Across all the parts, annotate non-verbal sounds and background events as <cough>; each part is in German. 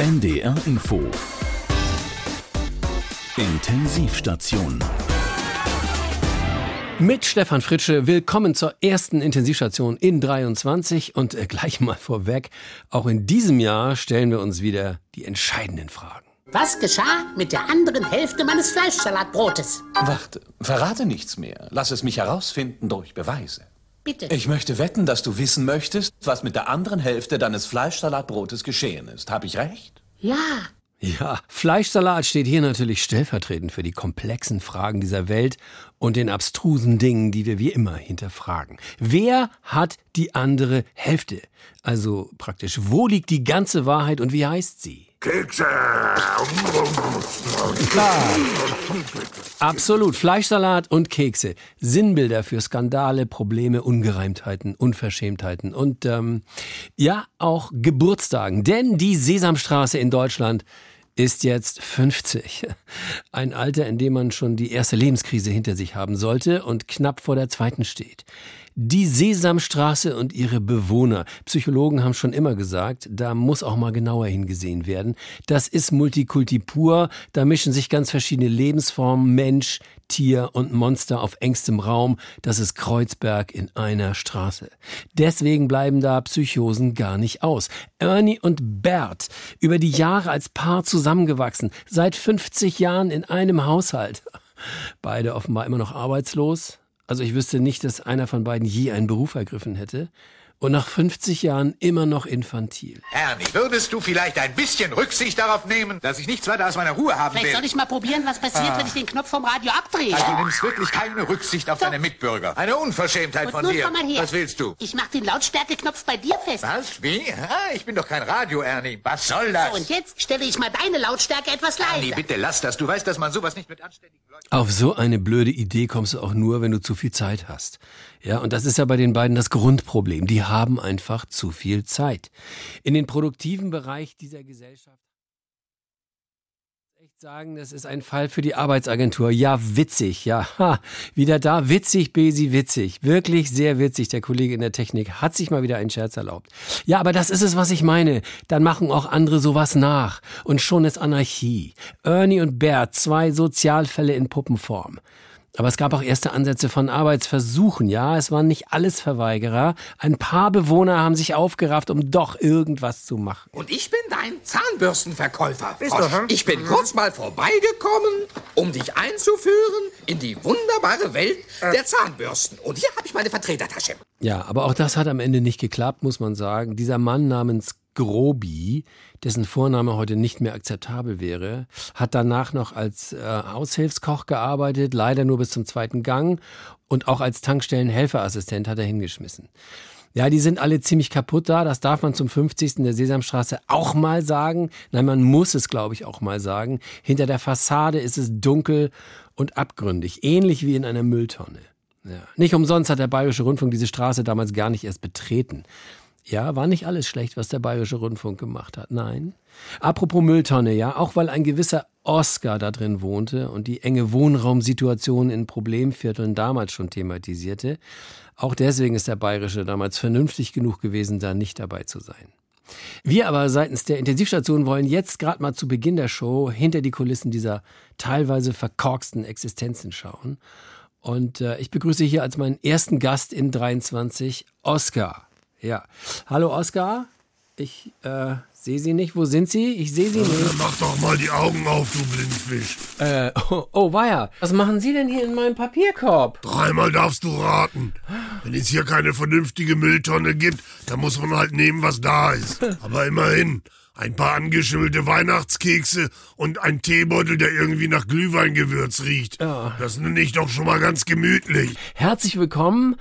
NDR Info Intensivstation Mit Stefan Fritsche, willkommen zur ersten Intensivstation in 23 und äh, gleich mal vorweg, auch in diesem Jahr stellen wir uns wieder die entscheidenden Fragen. Was geschah mit der anderen Hälfte meines Fleischsalatbrotes? Warte, verrate nichts mehr. Lass es mich herausfinden durch Beweise. Bitte. Ich möchte wetten, dass du wissen möchtest, was mit der anderen Hälfte deines Fleischsalatbrotes geschehen ist. Hab ich recht? Ja. Ja, Fleischsalat steht hier natürlich stellvertretend für die komplexen Fragen dieser Welt und den abstrusen Dingen, die wir wie immer hinterfragen. Wer hat die andere Hälfte? Also praktisch, wo liegt die ganze Wahrheit und wie heißt sie? Kekse! Klar. Absolut. Fleischsalat und Kekse. Sinnbilder für Skandale, Probleme, Ungereimtheiten, Unverschämtheiten und ähm, ja, auch Geburtstagen. Denn die Sesamstraße in Deutschland ist jetzt 50. Ein Alter, in dem man schon die erste Lebenskrise hinter sich haben sollte und knapp vor der zweiten steht. Die Sesamstraße und ihre Bewohner. Psychologen haben schon immer gesagt, da muss auch mal genauer hingesehen werden. Das ist Multikulti pur. Da mischen sich ganz verschiedene Lebensformen, Mensch, Tier und Monster auf engstem Raum. Das ist Kreuzberg in einer Straße. Deswegen bleiben da Psychosen gar nicht aus. Ernie und Bert, über die Jahre als Paar zusammengewachsen, seit 50 Jahren in einem Haushalt. Beide offenbar immer noch arbeitslos, also ich wüsste nicht, dass einer von beiden je einen Beruf ergriffen hätte. Und nach 50 Jahren immer noch infantil. Ernie, würdest du vielleicht ein bisschen Rücksicht darauf nehmen, dass ich nichts weiter aus meiner Ruhe haben Vielleicht will? soll ich mal probieren, was passiert, wenn ich den Knopf vom Radio abdrehe. Also, du nimmst wirklich keine Rücksicht auf Doch. deine Mitbürger. Eine Unverschämtheit Und von nun dir. komm mal her. Was willst du? Ich mach den Lautstärkeknopf bei dir fest. Was? Wie? Ah, ich bin doch kein Radio, Ernie. Was soll das? So, und jetzt stelle ich mal deine Lautstärke etwas Ernie, leiser. bitte lass das. Du weißt, dass man sowas nicht mit anständigen Leuten... Auf so eine blöde Idee kommst du auch nur, wenn du zu viel Zeit hast. Ja, und das ist ja bei den beiden das Grundproblem. Die haben einfach zu viel Zeit. In den produktiven Bereich dieser Gesellschaft echt sagen, das ist ein Fall für die Arbeitsagentur. Ja, witzig, ja. Ha, wieder da, witzig, Besi, witzig. Wirklich sehr witzig. Der Kollege in der Technik hat sich mal wieder einen Scherz erlaubt. Ja, aber das ist es, was ich meine. Dann machen auch andere sowas nach. Und schon ist Anarchie. Ernie und Bert, zwei Sozialfälle in Puppenform. Aber es gab auch erste Ansätze von Arbeitsversuchen, ja. Es waren nicht alles Verweigerer. Ein paar Bewohner haben sich aufgerafft, um doch irgendwas zu machen. Und ich bin dein Zahnbürstenverkäufer. Bist du, hm? Ich bin kurz mal vorbeigekommen, um dich einzuführen in die wunderbare Welt der Zahnbürsten. Und hier habe ich meine Vertretertasche. Ja, aber auch das hat am Ende nicht geklappt, muss man sagen. Dieser Mann namens Grobi, dessen Vorname heute nicht mehr akzeptabel wäre, hat danach noch als äh, Aushilfskoch gearbeitet, leider nur bis zum zweiten Gang und auch als Tankstellenhelferassistent hat er hingeschmissen. Ja, die sind alle ziemlich kaputt da. Das darf man zum 50. der Sesamstraße auch mal sagen. Nein, man muss es, glaube ich, auch mal sagen. Hinter der Fassade ist es dunkel und abgründig, ähnlich wie in einer Mülltonne. Ja. Nicht umsonst hat der Bayerische Rundfunk diese Straße damals gar nicht erst betreten. Ja, war nicht alles schlecht, was der Bayerische Rundfunk gemacht hat. Nein. Apropos Mülltonne, ja, auch weil ein gewisser Oscar da drin wohnte und die enge Wohnraumsituation in Problemvierteln damals schon thematisierte. Auch deswegen ist der Bayerische damals vernünftig genug gewesen, da nicht dabei zu sein. Wir aber seitens der Intensivstation wollen jetzt gerade mal zu Beginn der Show hinter die Kulissen dieser teilweise verkorksten Existenzen schauen. Und äh, ich begrüße hier als meinen ersten Gast in 23 Oscar. Ja. Hallo Oskar. Ich äh, sehe Sie nicht. Wo sind Sie? Ich sehe Sie nicht. Mach doch mal die Augen auf, du Blindfisch. Äh, oh, oh, weia. Was machen Sie denn hier in meinem Papierkorb? Dreimal darfst du raten. Wenn es hier keine vernünftige Mülltonne gibt, dann muss man halt nehmen, was da ist. <laughs> Aber immerhin. Ein paar angeschimmelte Weihnachtskekse und ein Teebeutel, der irgendwie nach Glühweingewürz riecht. Das nenne ich doch schon mal ganz gemütlich. Herzlich willkommen.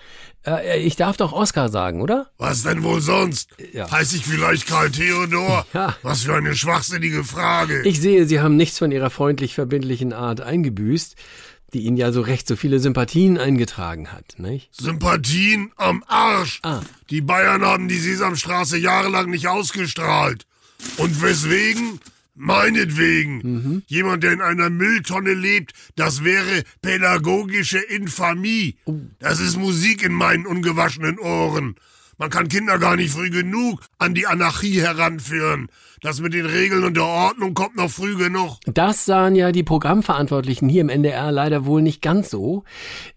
Äh, ich darf doch Oskar sagen, oder? Was denn wohl sonst? Ja. Heiß ich vielleicht Karl Theodor? <laughs> Ja. Was für eine schwachsinnige Frage. Ich sehe, Sie haben nichts von Ihrer freundlich verbindlichen Art eingebüßt, die Ihnen ja so recht so viele Sympathien eingetragen hat, nicht? Sympathien am Arsch. Ah. Die Bayern haben die Sesamstraße jahrelang nicht ausgestrahlt. Und weswegen? Meinetwegen. Jemand, der in einer Mülltonne lebt, das wäre pädagogische Infamie. Das ist Musik in meinen ungewaschenen Ohren. Man kann Kinder gar nicht früh genug an die Anarchie heranführen. Das mit den Regeln und der Ordnung kommt noch früh genug. Das sahen ja die Programmverantwortlichen hier im NDR leider wohl nicht ganz so.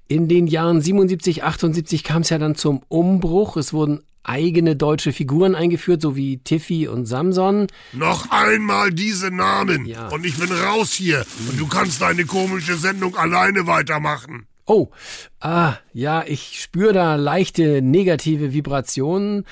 In den Jahren 77, 78 kam es ja dann zum Umbruch. Es wurden eigene deutsche Figuren eingeführt, so wie Tiffy und Samson. Noch einmal diese Namen. Ja. Und ich bin raus hier. Und du kannst deine komische Sendung alleine weitermachen. Oh, ah, ja, ich spüre da leichte negative Vibrationen.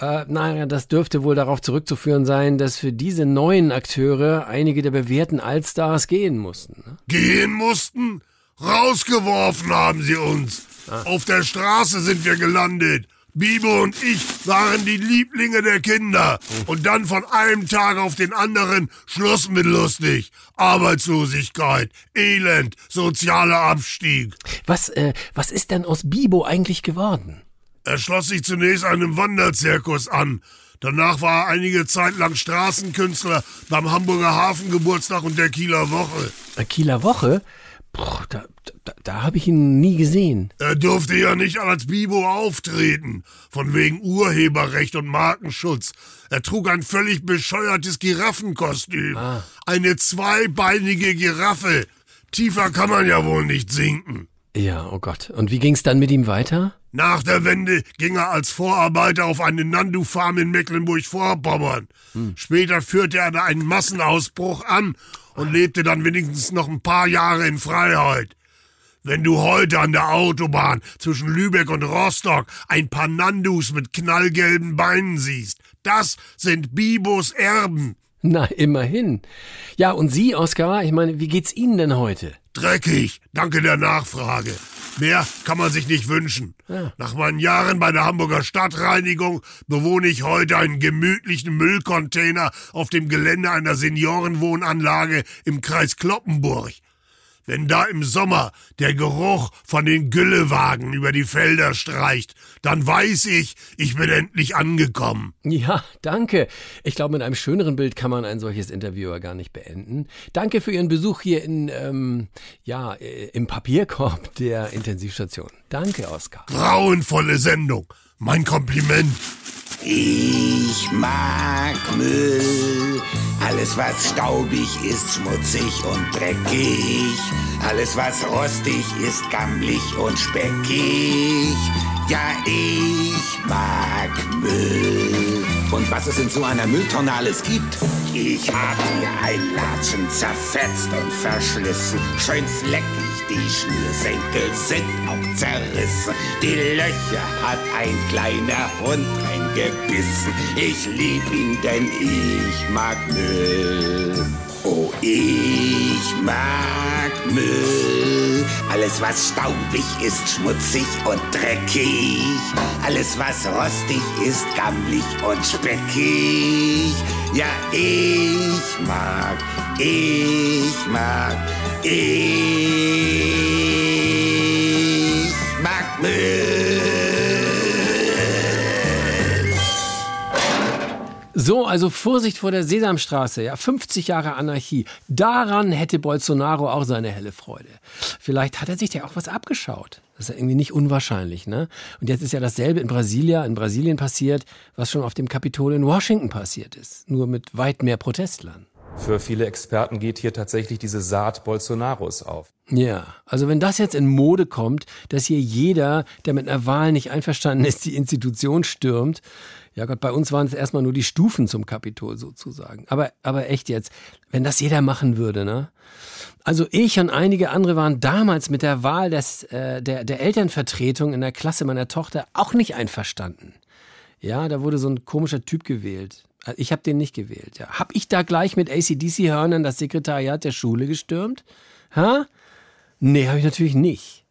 Äh, naja, das dürfte wohl darauf zurückzuführen sein, dass für diese neuen Akteure einige der bewährten Allstars gehen mussten. Ne? Gehen mussten? Rausgeworfen haben sie uns. Auf der Straße sind wir gelandet. Bibo und ich waren die Lieblinge der Kinder. Und dann von einem Tag auf den anderen Schluss mit lustig. Arbeitslosigkeit, Elend, sozialer Abstieg. Was, äh, was ist denn aus Bibo eigentlich geworden? Er schloss sich zunächst einem Wanderzirkus an. Danach war er einige Zeit lang Straßenkünstler beim Hamburger Hafengeburtstag und der Kieler Woche. Äh, Kieler Woche? Boah, da, da, da habe ich ihn nie gesehen. Er durfte ja nicht als Bibo auftreten, von wegen Urheberrecht und Markenschutz. Er trug ein völlig bescheuertes Giraffenkostüm. Eine zweibeinige Giraffe. Tiefer kann man ja wohl nicht sinken. Ja, oh Gott. Und wie ging's dann mit ihm weiter? Nach der Wende ging er als Vorarbeiter auf eine Nandu-Farm in Mecklenburg-Vorpommern. Später führte er da einen Massenausbruch an und lebte dann wenigstens noch ein paar Jahre in Freiheit. Wenn du heute an der Autobahn zwischen Lübeck und Rostock ein paar Nandus mit knallgelben Beinen siehst, das sind Bibos Erben. Na, immerhin. Ja, und Sie, Oskar, ich meine, wie geht's Ihnen denn heute? Dreckig, danke der Nachfrage. Mehr kann man sich nicht wünschen. Nach meinen Jahren bei der Hamburger Stadtreinigung bewohne ich heute einen gemütlichen Müllcontainer auf dem Gelände einer Seniorenwohnanlage im Kreis Kloppenburg. Wenn da im Sommer der Geruch von den Güllewagen über die Felder streicht, dann weiß ich, ich bin endlich angekommen. Ja, danke. Ich glaube, mit einem schöneren Bild kann man ein solches Interview ja gar nicht beenden. Danke für Ihren Besuch hier in, ähm, ja, äh, im Papierkorb der Intensivstation. Danke, Oskar. Grauenvolle Sendung. Mein Kompliment. Ich mag Müll. Alles, was staubig ist, schmutzig und dreckig. Alles, was rostig ist, gammelig und speckig. Ja, ich mag Müll. Und was es in so einer Mülltonne alles gibt. Ich hab hier ein Latschen zerfetzt und verschlissen. Schön fleckig, die Schnürsenkel sind auch zerrissen. Die Löcher hat ein kleiner Hund reingebissen. Ich lieb ihn, denn ich mag Müll. Oh, ich mag Müll. Alles, was staubig ist, schmutzig und dreckig. Alles, was rostig ist, gammelig und speckig. Ja, ich mag, ich mag, ich So, also Vorsicht vor der Sesamstraße, ja, 50 Jahre Anarchie. Daran hätte Bolsonaro auch seine helle Freude. Vielleicht hat er sich ja auch was abgeschaut. Das ist ja irgendwie nicht unwahrscheinlich, ne? Und jetzt ist ja dasselbe in Brasilia, in Brasilien passiert, was schon auf dem Kapitol in Washington passiert ist. Nur mit weit mehr Protestlern. Für viele Experten geht hier tatsächlich diese Saat Bolsonaros auf. Ja, also wenn das jetzt in Mode kommt, dass hier jeder, der mit einer Wahl nicht einverstanden ist, die Institution stürmt, ja Gott, bei uns waren es erstmal nur die Stufen zum Kapitol sozusagen. Aber, aber echt jetzt, wenn das jeder machen würde, ne? Also ich und einige andere waren damals mit der Wahl des, äh, der, der Elternvertretung in der Klasse meiner Tochter auch nicht einverstanden. Ja, da wurde so ein komischer Typ gewählt. Also Ich habe den nicht gewählt. Ja. Hab ich da gleich mit ACDC-Hörnern das Sekretariat der Schule gestürmt? Ha? Nee, habe ich natürlich nicht.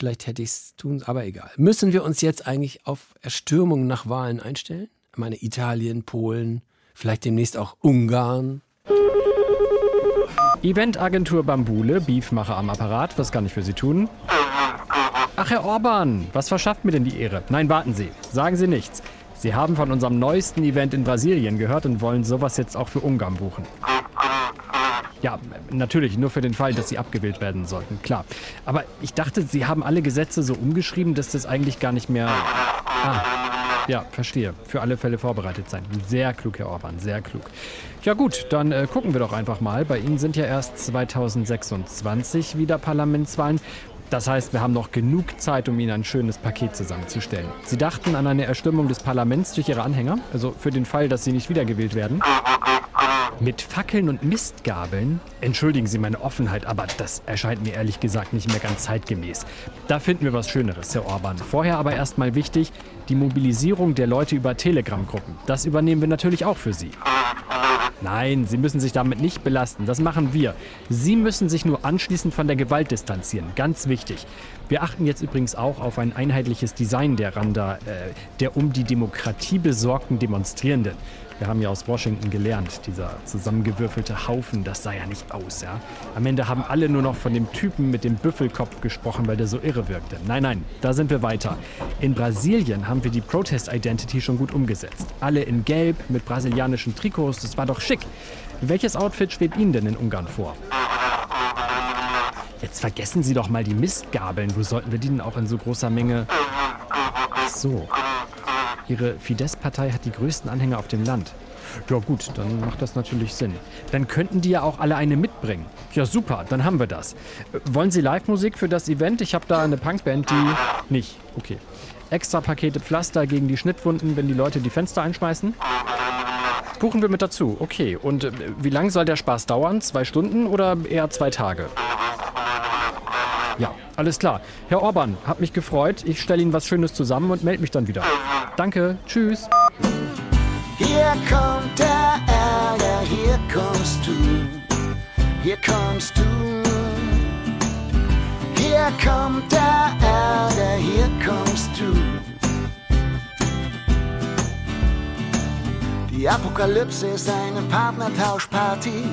Vielleicht hätte ich es tun, aber egal. Müssen wir uns jetzt eigentlich auf Erstürmungen nach Wahlen einstellen? Ich meine Italien, Polen, vielleicht demnächst auch Ungarn. Eventagentur Bambule, Beefmacher am Apparat, was kann ich für Sie tun? Ach, Herr Orban, was verschafft mir denn die Ehre? Nein, warten Sie, sagen Sie nichts. Sie haben von unserem neuesten Event in Brasilien gehört und wollen sowas jetzt auch für Ungarn buchen. Ja, natürlich, nur für den Fall, dass Sie abgewählt werden sollten, klar. Aber ich dachte, Sie haben alle Gesetze so umgeschrieben, dass das eigentlich gar nicht mehr... Ah, Ja, verstehe. Für alle Fälle vorbereitet sein. Sehr klug, Herr Orban, sehr klug. Ja gut, dann äh, gucken wir doch einfach mal. Bei Ihnen sind ja erst 2026 wieder Parlamentswahlen. Das heißt, wir haben noch genug Zeit, um Ihnen ein schönes Paket zusammenzustellen. Sie dachten an eine Erstimmung des Parlaments durch Ihre Anhänger, also für den Fall, dass Sie nicht wiedergewählt werden. Mit Fackeln und Mistgabeln? Entschuldigen Sie meine Offenheit, aber das erscheint mir ehrlich gesagt nicht mehr ganz zeitgemäß. Da finden wir was Schöneres, Herr Orban. Vorher aber erstmal wichtig, die Mobilisierung der Leute über Telegram-Gruppen. Das übernehmen wir natürlich auch für Sie. Nein, Sie müssen sich damit nicht belasten. Das machen wir. Sie müssen sich nur anschließend von der Gewalt distanzieren. Ganz wichtig. Wir achten jetzt übrigens auch auf ein einheitliches Design der Randa, äh, der um die Demokratie besorgten Demonstrierenden. Wir haben ja aus Washington gelernt, dieser zusammengewürfelte Haufen, das sah ja nicht aus, ja. Am Ende haben alle nur noch von dem Typen mit dem Büffelkopf gesprochen, weil der so irre wirkte. Nein, nein, da sind wir weiter. In Brasilien haben wir die Protest Identity schon gut umgesetzt. Alle in Gelb mit brasilianischen Trikots, das war doch schick. Welches Outfit schwebt Ihnen denn in Ungarn vor? Jetzt vergessen Sie doch mal die Mistgabeln. Wo sollten wir die denn auch in so großer Menge? Ach so. Ihre Fidesz-Partei hat die größten Anhänger auf dem Land. Ja gut, dann macht das natürlich Sinn. Dann könnten die ja auch alle eine mitbringen. Ja super, dann haben wir das. Äh, Wollen Sie Live-Musik für das Event? Ich habe da eine Punkband, die... Nicht, okay. Extra Pakete Pflaster gegen die Schnittwunden, wenn die Leute die Fenster einschmeißen? Buchen wir mit dazu, okay. Und äh, wie lange soll der Spaß dauern? Zwei Stunden oder eher zwei Tage? Ja, alles klar. Herr Orban, hat mich gefreut. Ich stelle Ihnen was Schönes zusammen und melde mich dann wieder. Danke, tschüss. Hier kommt der Ärger, hier kommst du, hier kommst du. Hier kommt der Ärger, hier kommst du. Die Apokalypse ist eine Partnertauschparty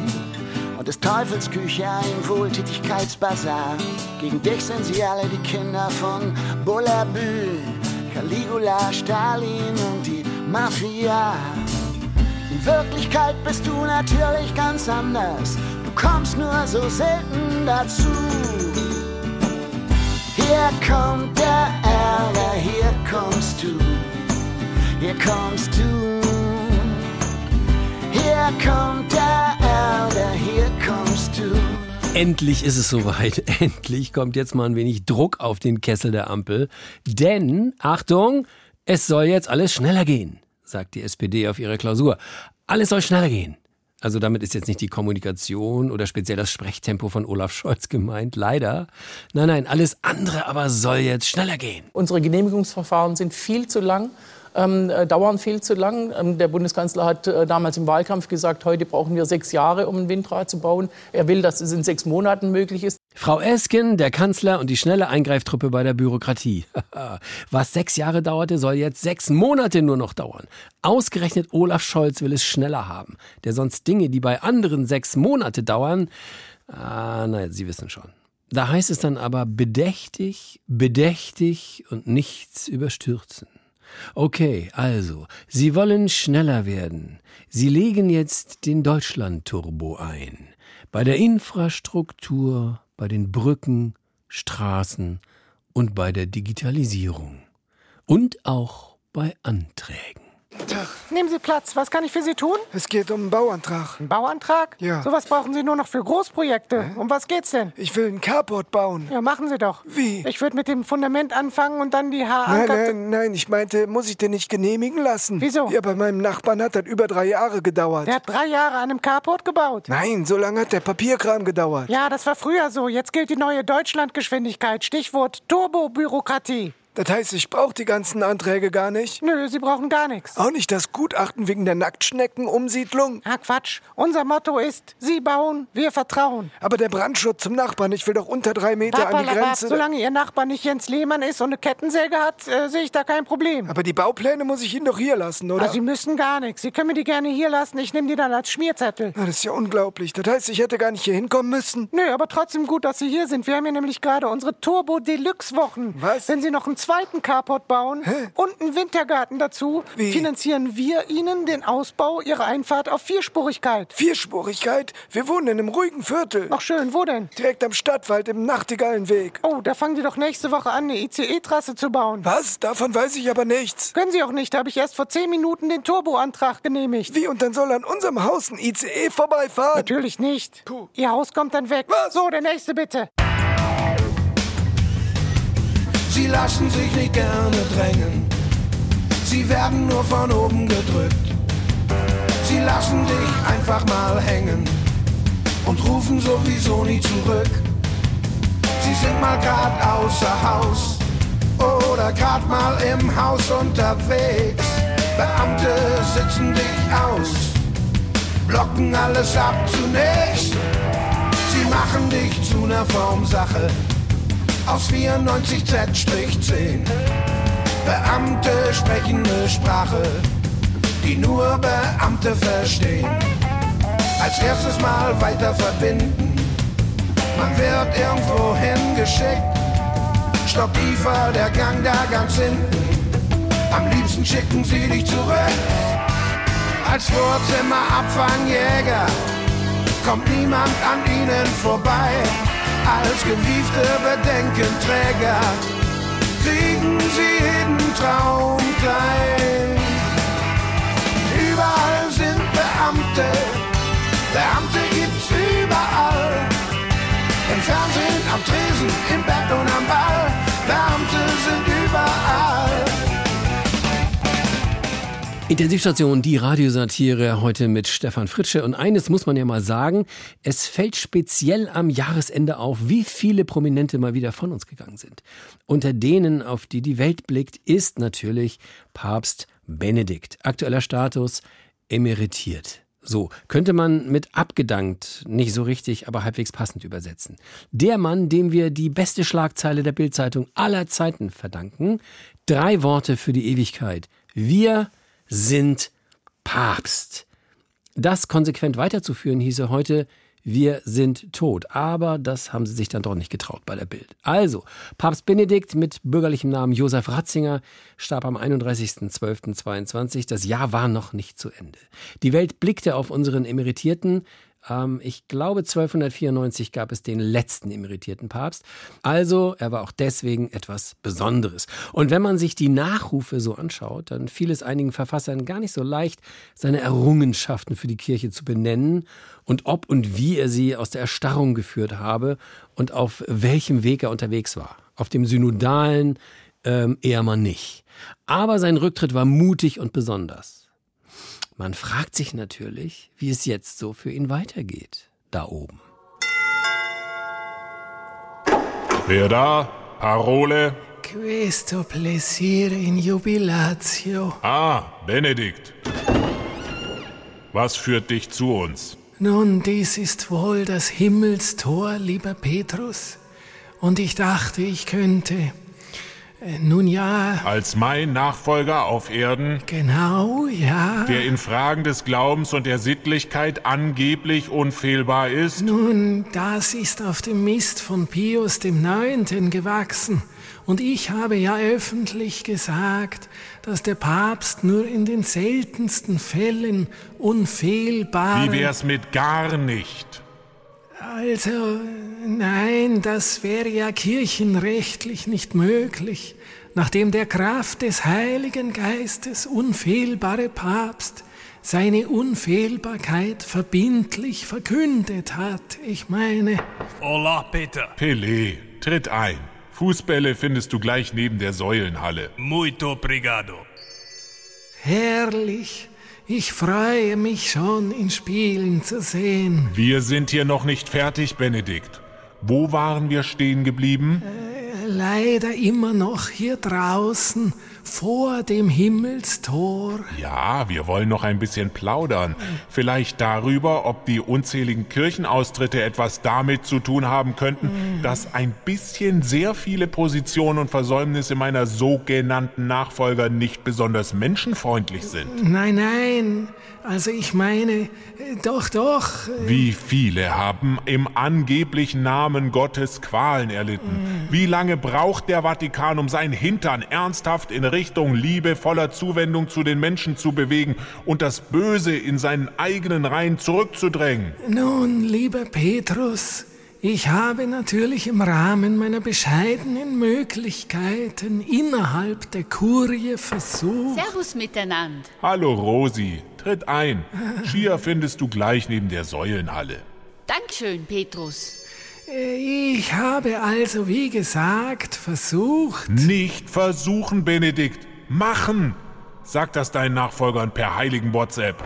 des Teufels Küche ein Wohltätigkeitsbazar. Gegen dich sind sie alle die Kinder von Bullabü, Caligula, Stalin und die Mafia. In Wirklichkeit bist du natürlich ganz anders. Du kommst nur so selten dazu. Hier kommt der Ärger, hier kommst du. Hier kommst du. Hier kommt der Endlich ist es soweit. <laughs> Endlich kommt jetzt mal ein wenig Druck auf den Kessel der Ampel. Denn, Achtung, es soll jetzt alles schneller gehen, sagt die SPD auf ihrer Klausur. Alles soll schneller gehen. Also damit ist jetzt nicht die Kommunikation oder speziell das Sprechtempo von Olaf Scholz gemeint, leider. Nein, nein, alles andere aber soll jetzt schneller gehen. Unsere Genehmigungsverfahren sind viel zu lang. Ähm, äh, dauern viel zu lang. Ähm, der Bundeskanzler hat äh, damals im Wahlkampf gesagt, heute brauchen wir sechs Jahre, um ein Windrad zu bauen. Er will, dass es in sechs Monaten möglich ist. Frau Esken, der Kanzler und die schnelle Eingreiftruppe bei der Bürokratie. <laughs> Was sechs Jahre dauerte, soll jetzt sechs Monate nur noch dauern. Ausgerechnet Olaf Scholz will es schneller haben. Der sonst Dinge, die bei anderen sechs Monate dauern, ah, naja, Sie wissen schon. Da heißt es dann aber bedächtig, bedächtig und nichts überstürzen. Okay, also, Sie wollen schneller werden. Sie legen jetzt den Deutschland-Turbo ein. Bei der Infrastruktur, bei den Brücken, Straßen und bei der Digitalisierung. Und auch bei Anträgen. Tag. Nehmen Sie Platz. Was kann ich für Sie tun? Es geht um einen Bauantrag. Ein Bauantrag? Ja. Sowas brauchen Sie nur noch für Großprojekte. Hä? Um was geht's denn? Ich will einen Carport bauen. Ja, machen Sie doch. Wie? Ich würde mit dem Fundament anfangen und dann die Haar Nein, nein, nein. Ich meinte, muss ich den nicht genehmigen lassen? Wieso? Ja, bei meinem Nachbarn hat das über drei Jahre gedauert. Der hat drei Jahre an einem Carport gebaut. Nein, so lange hat der Papierkram gedauert. Ja, das war früher so. Jetzt gilt die neue Deutschlandgeschwindigkeit. Stichwort Turbobürokratie. Das heißt, ich brauche die ganzen Anträge gar nicht? Nö, Sie brauchen gar nichts. Auch nicht das Gutachten wegen der Nacktschneckenumsiedlung? Ah, Quatsch. Unser Motto ist, Sie bauen, wir vertrauen. Aber der Brandschutz zum Nachbarn, ich will doch unter drei Meter an die Grenze... Solange Ihr Nachbar nicht Jens Lehmann ist und eine Kettensäge hat, äh, sehe ich da kein Problem. Aber die Baupläne muss ich Ihnen doch hier lassen, oder? Ah, Sie müssen gar nichts. Sie können mir die gerne hier lassen. Ich nehme die dann als Schmierzettel. Ah, das ist ja unglaublich. Das heißt, ich hätte gar nicht hier hinkommen müssen? Nö, aber trotzdem gut, dass Sie hier sind. Wir haben hier nämlich gerade unsere Turbo-Deluxe-Wochen. Was? Wenn Sie noch ein zweiten Carport bauen und einen Wintergarten dazu, finanzieren wir Ihnen den Ausbau Ihrer Einfahrt auf Vierspurigkeit. Vierspurigkeit? Wir wohnen in einem ruhigen Viertel. Ach schön, wo denn? Direkt am Stadtwald im Nachtigallenweg. Oh, da fangen die doch nächste Woche an, eine ICE-Trasse zu bauen. Was? Davon weiß ich aber nichts. Können Sie auch nicht, da habe ich erst vor zehn Minuten den Turboantrag genehmigt. Wie, und dann soll an unserem Haus ein ICE vorbeifahren? Natürlich nicht. Puh. Ihr Haus kommt dann weg. Was? So, der nächste bitte. Sie lassen sich nicht gerne drängen. Sie werden nur von oben gedrückt. Sie lassen dich einfach mal hängen und rufen sowieso nie zurück. Sie sind mal grad außer Haus oder grad mal im Haus unterwegs. Beamte sitzen dich aus, blocken alles ab zunächst. Sie machen dich zu ner Formsache aus 94Z-10. Beamte sprechen eine Sprache, die nur Beamte verstehen. Als erstes mal weiter verbinden, man wird irgendwo hingeschickt. Stopp tiefer, der Gang da ganz hinten. Am liebsten schicken sie dich zurück. Als Vorzimmerabfangjäger kommt niemand an ihnen vorbei. Als gewiefte Bedenkenträger kriegen sie jeden Traum klein. Überall sind Beamte, Beamte gibt's überall. Im Fernsehen, am Tresen, im Bett und am Ball. Intensivstation, die Radiosatire heute mit Stefan Fritsche. Und eines muss man ja mal sagen, es fällt speziell am Jahresende auf, wie viele Prominente mal wieder von uns gegangen sind. Unter denen, auf die die Welt blickt, ist natürlich Papst Benedikt. Aktueller Status emeritiert. So könnte man mit abgedankt nicht so richtig, aber halbwegs passend übersetzen. Der Mann, dem wir die beste Schlagzeile der Bildzeitung aller Zeiten verdanken. Drei Worte für die Ewigkeit. Wir sind Papst. Das konsequent weiterzuführen hieße heute, wir sind tot. Aber das haben sie sich dann doch nicht getraut bei der Bild. Also, Papst Benedikt mit bürgerlichem Namen Josef Ratzinger starb am 31.12.22. Das Jahr war noch nicht zu Ende. Die Welt blickte auf unseren Emeritierten. Ähm, ich glaube, 1294 gab es den letzten emeritierten Papst. Also, er war auch deswegen etwas Besonderes. Und wenn man sich die Nachrufe so anschaut, dann fiel es einigen Verfassern gar nicht so leicht, seine Errungenschaften für die Kirche zu benennen und ob und wie er sie aus der Erstarrung geführt habe und auf welchem Weg er unterwegs war. Auf dem synodalen ähm, eher mal nicht. Aber sein Rücktritt war mutig und besonders. Man fragt sich natürlich, wie es jetzt so für ihn weitergeht, da oben. Wer da? Parole? Questo plaisir in jubilatio. Ah, Benedikt. Was führt dich zu uns? Nun, dies ist wohl das Himmelstor, lieber Petrus. Und ich dachte, ich könnte. Äh, nun ja. Als mein Nachfolger auf Erden? Genau, ja. Der in Fragen des Glaubens und der Sittlichkeit angeblich unfehlbar ist? Nun, das ist auf dem Mist von Pius dem Neunten gewachsen. Und ich habe ja öffentlich gesagt, dass der Papst nur in den seltensten Fällen unfehlbar. Wie wär's mit gar nicht? Also, nein, das wäre ja kirchenrechtlich nicht möglich, nachdem der Kraft des Heiligen Geistes unfehlbare Papst seine Unfehlbarkeit verbindlich verkündet hat. Ich meine. Hola, Peter. Pelé, tritt ein. Fußbälle findest du gleich neben der Säulenhalle. Muito obrigado. Herrlich. Ich freue mich schon, ihn spielen zu sehen. Wir sind hier noch nicht fertig, Benedikt. Wo waren wir stehen geblieben? Äh, leider immer noch hier draußen vor dem Himmelstor. Ja, wir wollen noch ein bisschen plaudern. Vielleicht darüber, ob die unzähligen Kirchenaustritte etwas damit zu tun haben könnten, dass ein bisschen sehr viele Positionen und Versäumnisse meiner sogenannten Nachfolger nicht besonders menschenfreundlich sind. Nein, nein. Also ich meine, äh, doch, doch. Wie viele haben im angeblichen Namen Gottes Qualen erlitten? Wie lange braucht der Vatikan, um seinen Hintern ernsthaft in Richtung liebevoller Zuwendung zu den Menschen zu bewegen und das Böse in seinen eigenen Reihen zurückzudrängen? Nun, lieber Petrus, ich habe natürlich im Rahmen meiner bescheidenen Möglichkeiten innerhalb der Kurie versucht. Servus miteinander. Hallo Rosi, tritt ein. Skier findest du gleich neben der Säulenhalle. Dankeschön, Petrus. Ich habe also, wie gesagt, versucht. Nicht versuchen, Benedikt. Machen! Sag das deinen Nachfolgern per heiligen WhatsApp.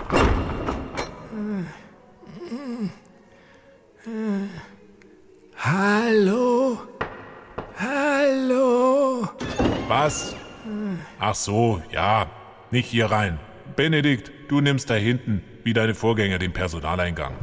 Hallo? Hallo? Was? Ach so, ja. Nicht hier rein. Benedikt, du nimmst da hinten, wie deine Vorgänger, den Personaleingang.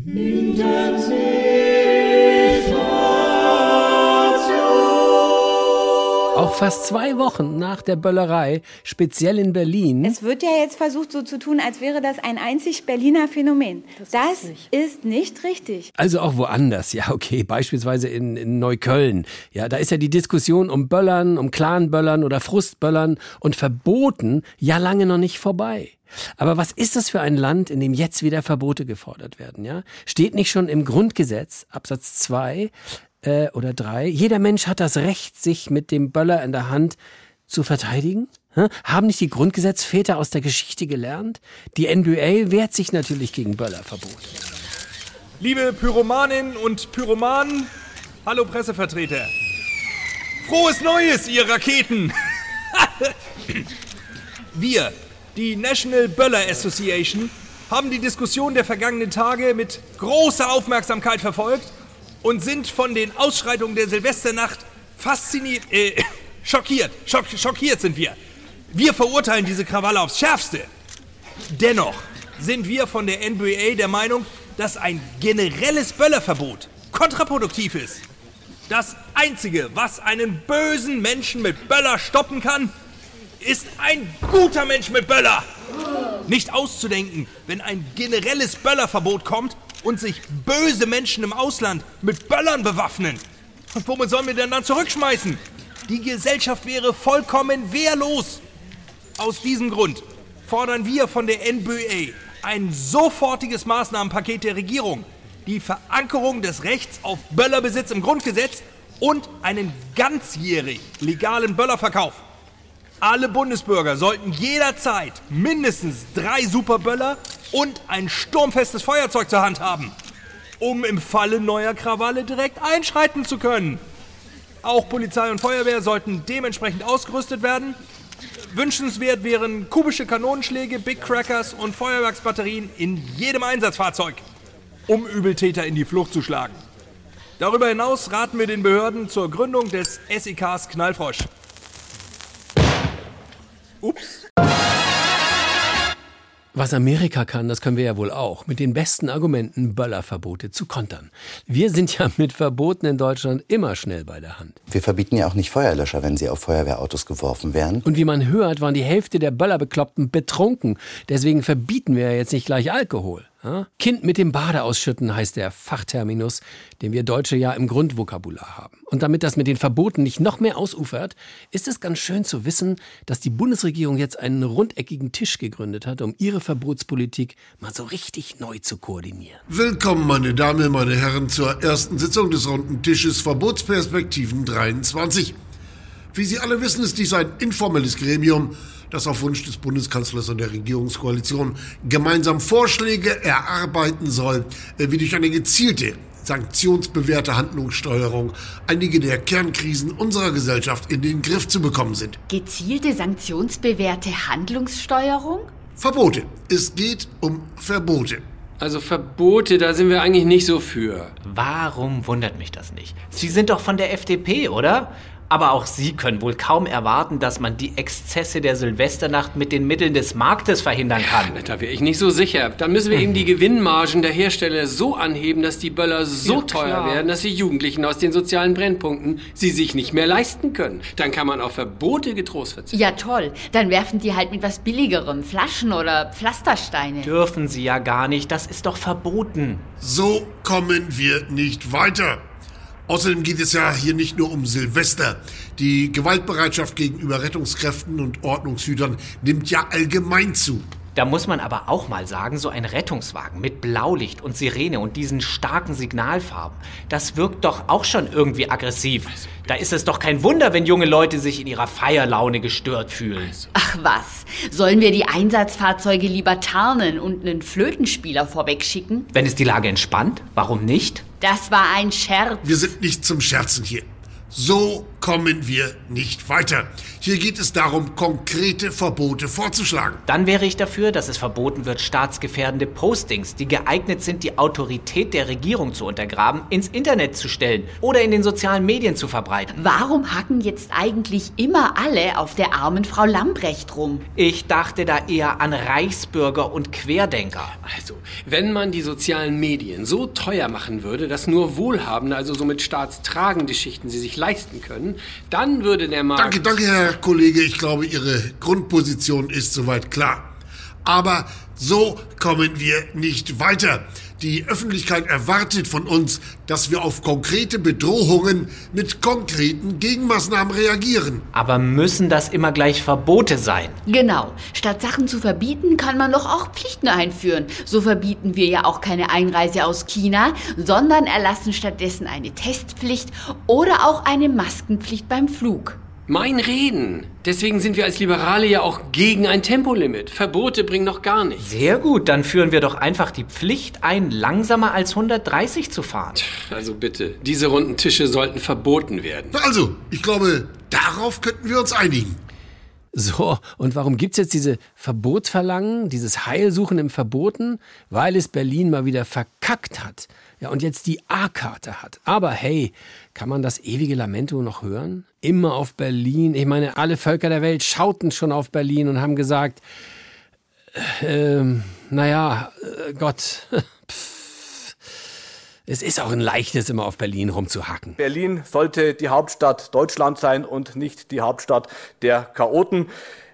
Auch fast zwei Wochen nach der Böllerei, speziell in Berlin. Es wird ja jetzt versucht, so zu tun, als wäre das ein einzig Berliner Phänomen. Das, ist, nicht. richtig. Also auch woanders, ja, okay, beispielsweise in, in Neukölln. Ja, da ist ja die Diskussion um Böllern, um Clanböllern oder Frustböllern und Verboten ja lange noch nicht vorbei. Aber was ist das für ein Land, in dem jetzt wieder Verbote gefordert werden, ja? Steht nicht schon im Grundgesetz, Absatz 2, äh, oder drei. Jeder Mensch hat das Recht, sich mit dem Böller in der Hand zu verteidigen. Haben nicht die Grundgesetzväter aus der Geschichte gelernt? Die NBA wehrt sich natürlich gegen Böllerverbot. Liebe Pyromaninnen und Pyromanen, hallo Pressevertreter. Frohes Neues, ihr Raketen! <laughs> Wir, die National Böller Association, haben die Diskussion der vergangenen Tage mit großer Aufmerksamkeit verfolgt und sind von den Ausschreitungen der Silvesternacht fasziniert, äh, <laughs> schockiert. Schock, schockiert sind wir. Wir verurteilen diese Krawalle aufs Schärfste. Dennoch sind wir von der NBA der Meinung, dass ein generelles Böllerverbot kontraproduktiv ist. Das Einzige, was einen bösen Menschen mit Böller stoppen kann, ist ein guter Mensch mit Böller. Nicht auszudenken, wenn ein generelles Böllerverbot kommt und sich böse Menschen im Ausland mit Böllern bewaffnen. Und womit sollen wir denn dann zurückschmeißen? Die Gesellschaft wäre vollkommen wehrlos. Aus diesem Grund fordern wir von der NBA ein sofortiges Maßnahmenpaket der Regierung, die Verankerung des Rechts auf Böllerbesitz im Grundgesetz und einen ganzjährig legalen Böllerverkauf. Alle Bundesbürger sollten jederzeit mindestens drei Superböller und ein sturmfestes Feuerzeug zur Hand haben, um im Falle neuer Krawalle direkt einschreiten zu können. Auch Polizei und Feuerwehr sollten dementsprechend ausgerüstet werden. Wünschenswert wären kubische Kanonenschläge, Big Crackers und Feuerwerksbatterien in jedem Einsatzfahrzeug, um Übeltäter in die Flucht zu schlagen. Darüber hinaus raten wir den Behörden zur Gründung des SEKs Knallfrosch. Ups. Was Amerika kann, das können wir ja wohl auch. Mit den besten Argumenten Böllerverbote zu kontern. Wir sind ja mit Verboten in Deutschland immer schnell bei der Hand. Wir verbieten ja auch nicht Feuerlöscher, wenn sie auf Feuerwehrautos geworfen werden. Und wie man hört, waren die Hälfte der Böllerbekloppten betrunken. Deswegen verbieten wir ja jetzt nicht gleich Alkohol. Kind mit dem Bade ausschütten heißt der Fachterminus, den wir Deutsche ja im Grundvokabular haben. Und damit das mit den Verboten nicht noch mehr ausufert, ist es ganz schön zu wissen, dass die Bundesregierung jetzt einen rundeckigen Tisch gegründet hat, um ihre Verbotspolitik mal so richtig neu zu koordinieren. Willkommen, meine Damen, meine Herren, zur ersten Sitzung des runden Tisches Verbotsperspektiven 23. Wie Sie alle wissen, ist dies ein informelles Gremium, das auf Wunsch des Bundeskanzlers und der Regierungskoalition gemeinsam Vorschläge erarbeiten soll, wie durch eine gezielte, sanktionsbewährte Handlungssteuerung einige der Kernkrisen unserer Gesellschaft in den Griff zu bekommen sind. Gezielte sanktionsbewährte Handlungssteuerung? Verbote. Es geht um Verbote. Also Verbote, da sind wir eigentlich nicht so für. Warum wundert mich das nicht? Sie sind doch von der FDP, oder? Aber auch Sie können wohl kaum erwarten, dass man die Exzesse der Silvesternacht mit den Mitteln des Marktes verhindern kann. Ja, da wäre ich nicht so sicher. Dann müssen wir eben die Gewinnmargen der Hersteller so anheben, dass die Böller so Ja, teuer klar. werden, dass die Jugendlichen aus den sozialen Brennpunkten sie sich nicht mehr leisten können. Dann kann man auf Verbote getrost verzichten. Ja, toll. Dann werfen die halt mit was Billigerem. Flaschen oder Pflastersteine. Dürfen Sie ja gar nicht, das ist doch verboten. So kommen wir nicht weiter. Außerdem geht es ja hier nicht nur um Silvester. Die Gewaltbereitschaft gegenüber Rettungskräften und Ordnungshütern nimmt ja allgemein zu. Da muss man aber auch mal sagen, so ein Rettungswagen mit Blaulicht und Sirene und diesen starken Signalfarben, das wirkt doch auch schon irgendwie aggressiv. Da ist es doch kein Wunder, wenn junge Leute sich in ihrer Feierlaune gestört fühlen. Ach was, sollen wir die Einsatzfahrzeuge lieber tarnen und einen Flötenspieler vorwegschicken? Wenn es die Lage entspannt, warum nicht? Das war ein Scherz. Wir sind nicht zum Scherzen hier. So kommen wir nicht weiter. Hier geht es darum, konkrete Verbote vorzuschlagen. Dann wäre ich dafür, dass es verboten wird, staatsgefährdende Postings, die geeignet sind, die Autorität der Regierung zu untergraben, ins Internet zu stellen oder in den sozialen Medien zu verbreiten. Warum hacken jetzt eigentlich immer alle auf der armen Frau Lambrecht rum? Ich dachte da eher an Reichsbürger und Querdenker. Also, wenn man die sozialen Medien so teuer machen würde, dass nur Wohlhabende, also somit staatstragende Schichten, sie sich leisten können, dann würde der Markt... Danke, danke, Herr Kollege. Ich glaube, Ihre Grundposition ist soweit klar. Aber so kommen wir nicht weiter. Die Öffentlichkeit erwartet von uns, dass wir auf konkrete Bedrohungen mit konkreten Gegenmaßnahmen reagieren. Aber müssen das immer gleich Verbote sein? Genau. Statt Sachen zu verbieten, kann man doch auch Pflichten einführen. So verbieten wir ja auch keine Einreise aus China, sondern erlassen stattdessen eine Testpflicht oder auch eine Maskenpflicht beim Flug. Mein Reden. Deswegen sind wir als Liberale ja auch gegen ein Tempolimit. Verbote bringen noch gar nichts. Sehr gut, dann führen wir doch einfach die Pflicht ein, langsamer als 130 zu fahren. Also bitte, diese runden Tische sollten verboten werden. Also, ich glaube, darauf könnten wir uns einigen. So, und warum gibt's jetzt diese Verbotsverlangen, dieses Heilsuchen im Verboten? Weil es Berlin mal wieder verkackt hat. Ja, und jetzt die A-Karte hat. Aber hey, kann man das ewige Lamento noch hören? Immer auf Berlin. Ich meine, alle Völker der Welt schauten schon auf Berlin und haben gesagt, äh, naja, Gott, <laughs> es ist auch ein leichtes, immer auf Berlin rumzuhacken. Berlin sollte die Hauptstadt Deutschlands sein und nicht die Hauptstadt der Chaoten.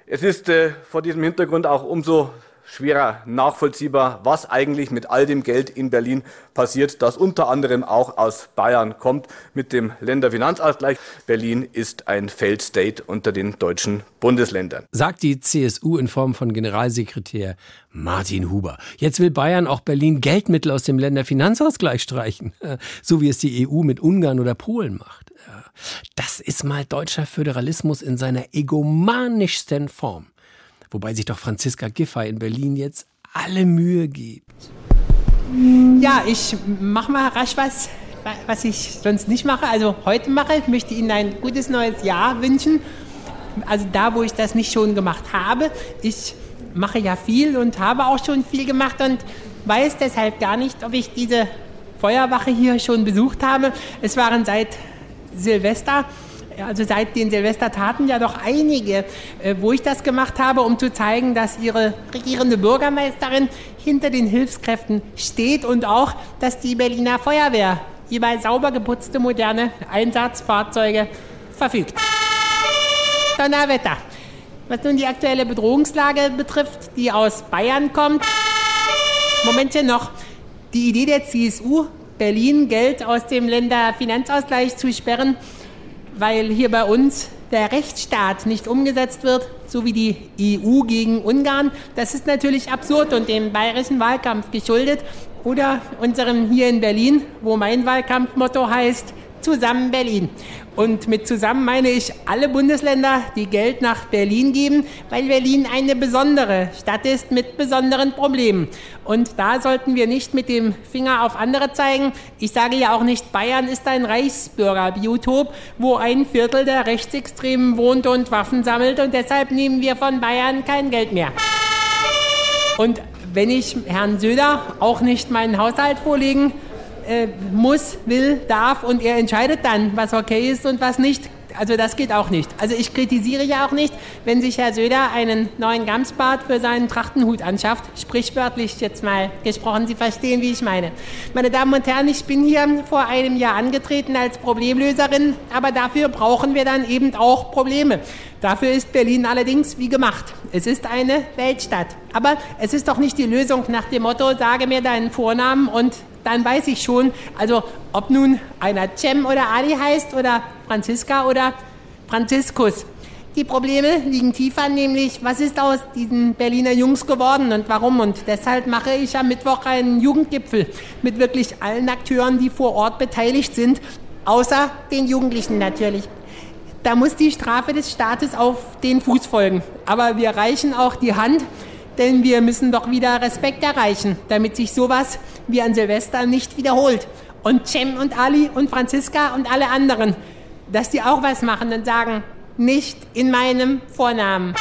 Es ist äh, vor diesem Hintergrund auch umso schwerer nachvollziehbar, was eigentlich mit all dem Geld in Berlin passiert, das unter anderem auch aus Bayern kommt mit dem Länderfinanzausgleich. Berlin ist ein Failed State unter den deutschen Bundesländern. Sagt die CSU in Form von Generalsekretär Martin Huber. Jetzt will Bayern auch Berlin Geldmittel aus dem Länderfinanzausgleich streichen, <laughs> so wie es die EU mit Ungarn oder Polen macht. Das ist mal deutscher Föderalismus in seiner egomanischsten Form. Wobei sich doch Franziska Giffey in Berlin jetzt alle Mühe gibt. Ja, ich mache mal rasch was, was ich sonst nicht mache. Also heute mache. Ich möchte Ihnen ein gutes neues Jahr wünschen. Also da, wo ich das nicht schon gemacht habe. Ich mache ja viel und habe auch schon viel gemacht und weiß deshalb gar nicht, ob ich diese Feuerwache hier schon besucht habe. Es waren seit Silvester also seit den Silvestertaten ja doch einige, äh, wo ich das gemacht habe, um zu zeigen, dass ihre regierende Bürgermeisterin hinter den Hilfskräften steht und auch, dass die Berliner Feuerwehr über sauber geputzte moderne Einsatzfahrzeuge verfügt. Donnerwetter. Was nun die aktuelle Bedrohungslage betrifft, die aus Bayern kommt, Momentchen noch. Die Idee der CSU, Berlin Geld aus dem Länderfinanzausgleich zu sperren, weil hier bei uns der Rechtsstaat nicht umgesetzt wird, so wie die EU gegen Ungarn. Das ist natürlich absurd und dem bayerischen Wahlkampf geschuldet. Oder unserem hier in Berlin, wo mein Wahlkampfmotto heißt, Zusammen Berlin. Und mit zusammen meine ich alle Bundesländer, die Geld nach Berlin geben, weil Berlin eine besondere Stadt ist mit besonderen Problemen. Und da sollten wir nicht mit dem Finger auf andere zeigen. Ich sage ja auch nicht, Bayern ist ein Reichsbürgerbiotop, wo ein Viertel der Rechtsextremen wohnt und Waffen sammelt und deshalb nehmen wir von Bayern kein Geld mehr. Und wenn ich Herrn Söder auch nicht meinen Haushalt vorlegen äh, muss, will, darf und er entscheidet dann, was okay ist und was nicht. Also das geht auch nicht. Also ich kritisiere ja auch nicht, wenn sich Herr Söder einen neuen Gamsbart für seinen Trachtenhut anschafft. Sprichwörtlich jetzt mal gesprochen, Sie verstehen, wie ich meine. Meine Damen und Herren, ich bin hier vor einem Jahr angetreten als Problemlöserin, aber dafür brauchen wir dann eben auch Probleme. Dafür ist Berlin allerdings wie gemacht. Es ist eine Weltstadt. Aber es ist doch nicht die Lösung nach dem Motto, sage mir deinen Vornamen und dann weiß ich schon, also ob nun einer Cem oder Ali heißt oder Franziska oder Franziskus. Die Probleme liegen tiefer, nämlich was ist aus diesen Berliner Jungs geworden und warum? Und deshalb mache ich am Mittwoch einen Jugendgipfel mit wirklich allen Akteuren, die vor Ort beteiligt sind, außer den Jugendlichen natürlich. Da muss die Strafe des Staates auf den Fuß folgen. Aber wir reichen auch die Hand, denn wir müssen doch wieder Respekt erreichen, damit sich sowas wie an Silvester nicht wiederholt. Und Cem und Ali und Franziska und alle anderen, dass die auch was machen und sagen, nicht in meinem Vornamen.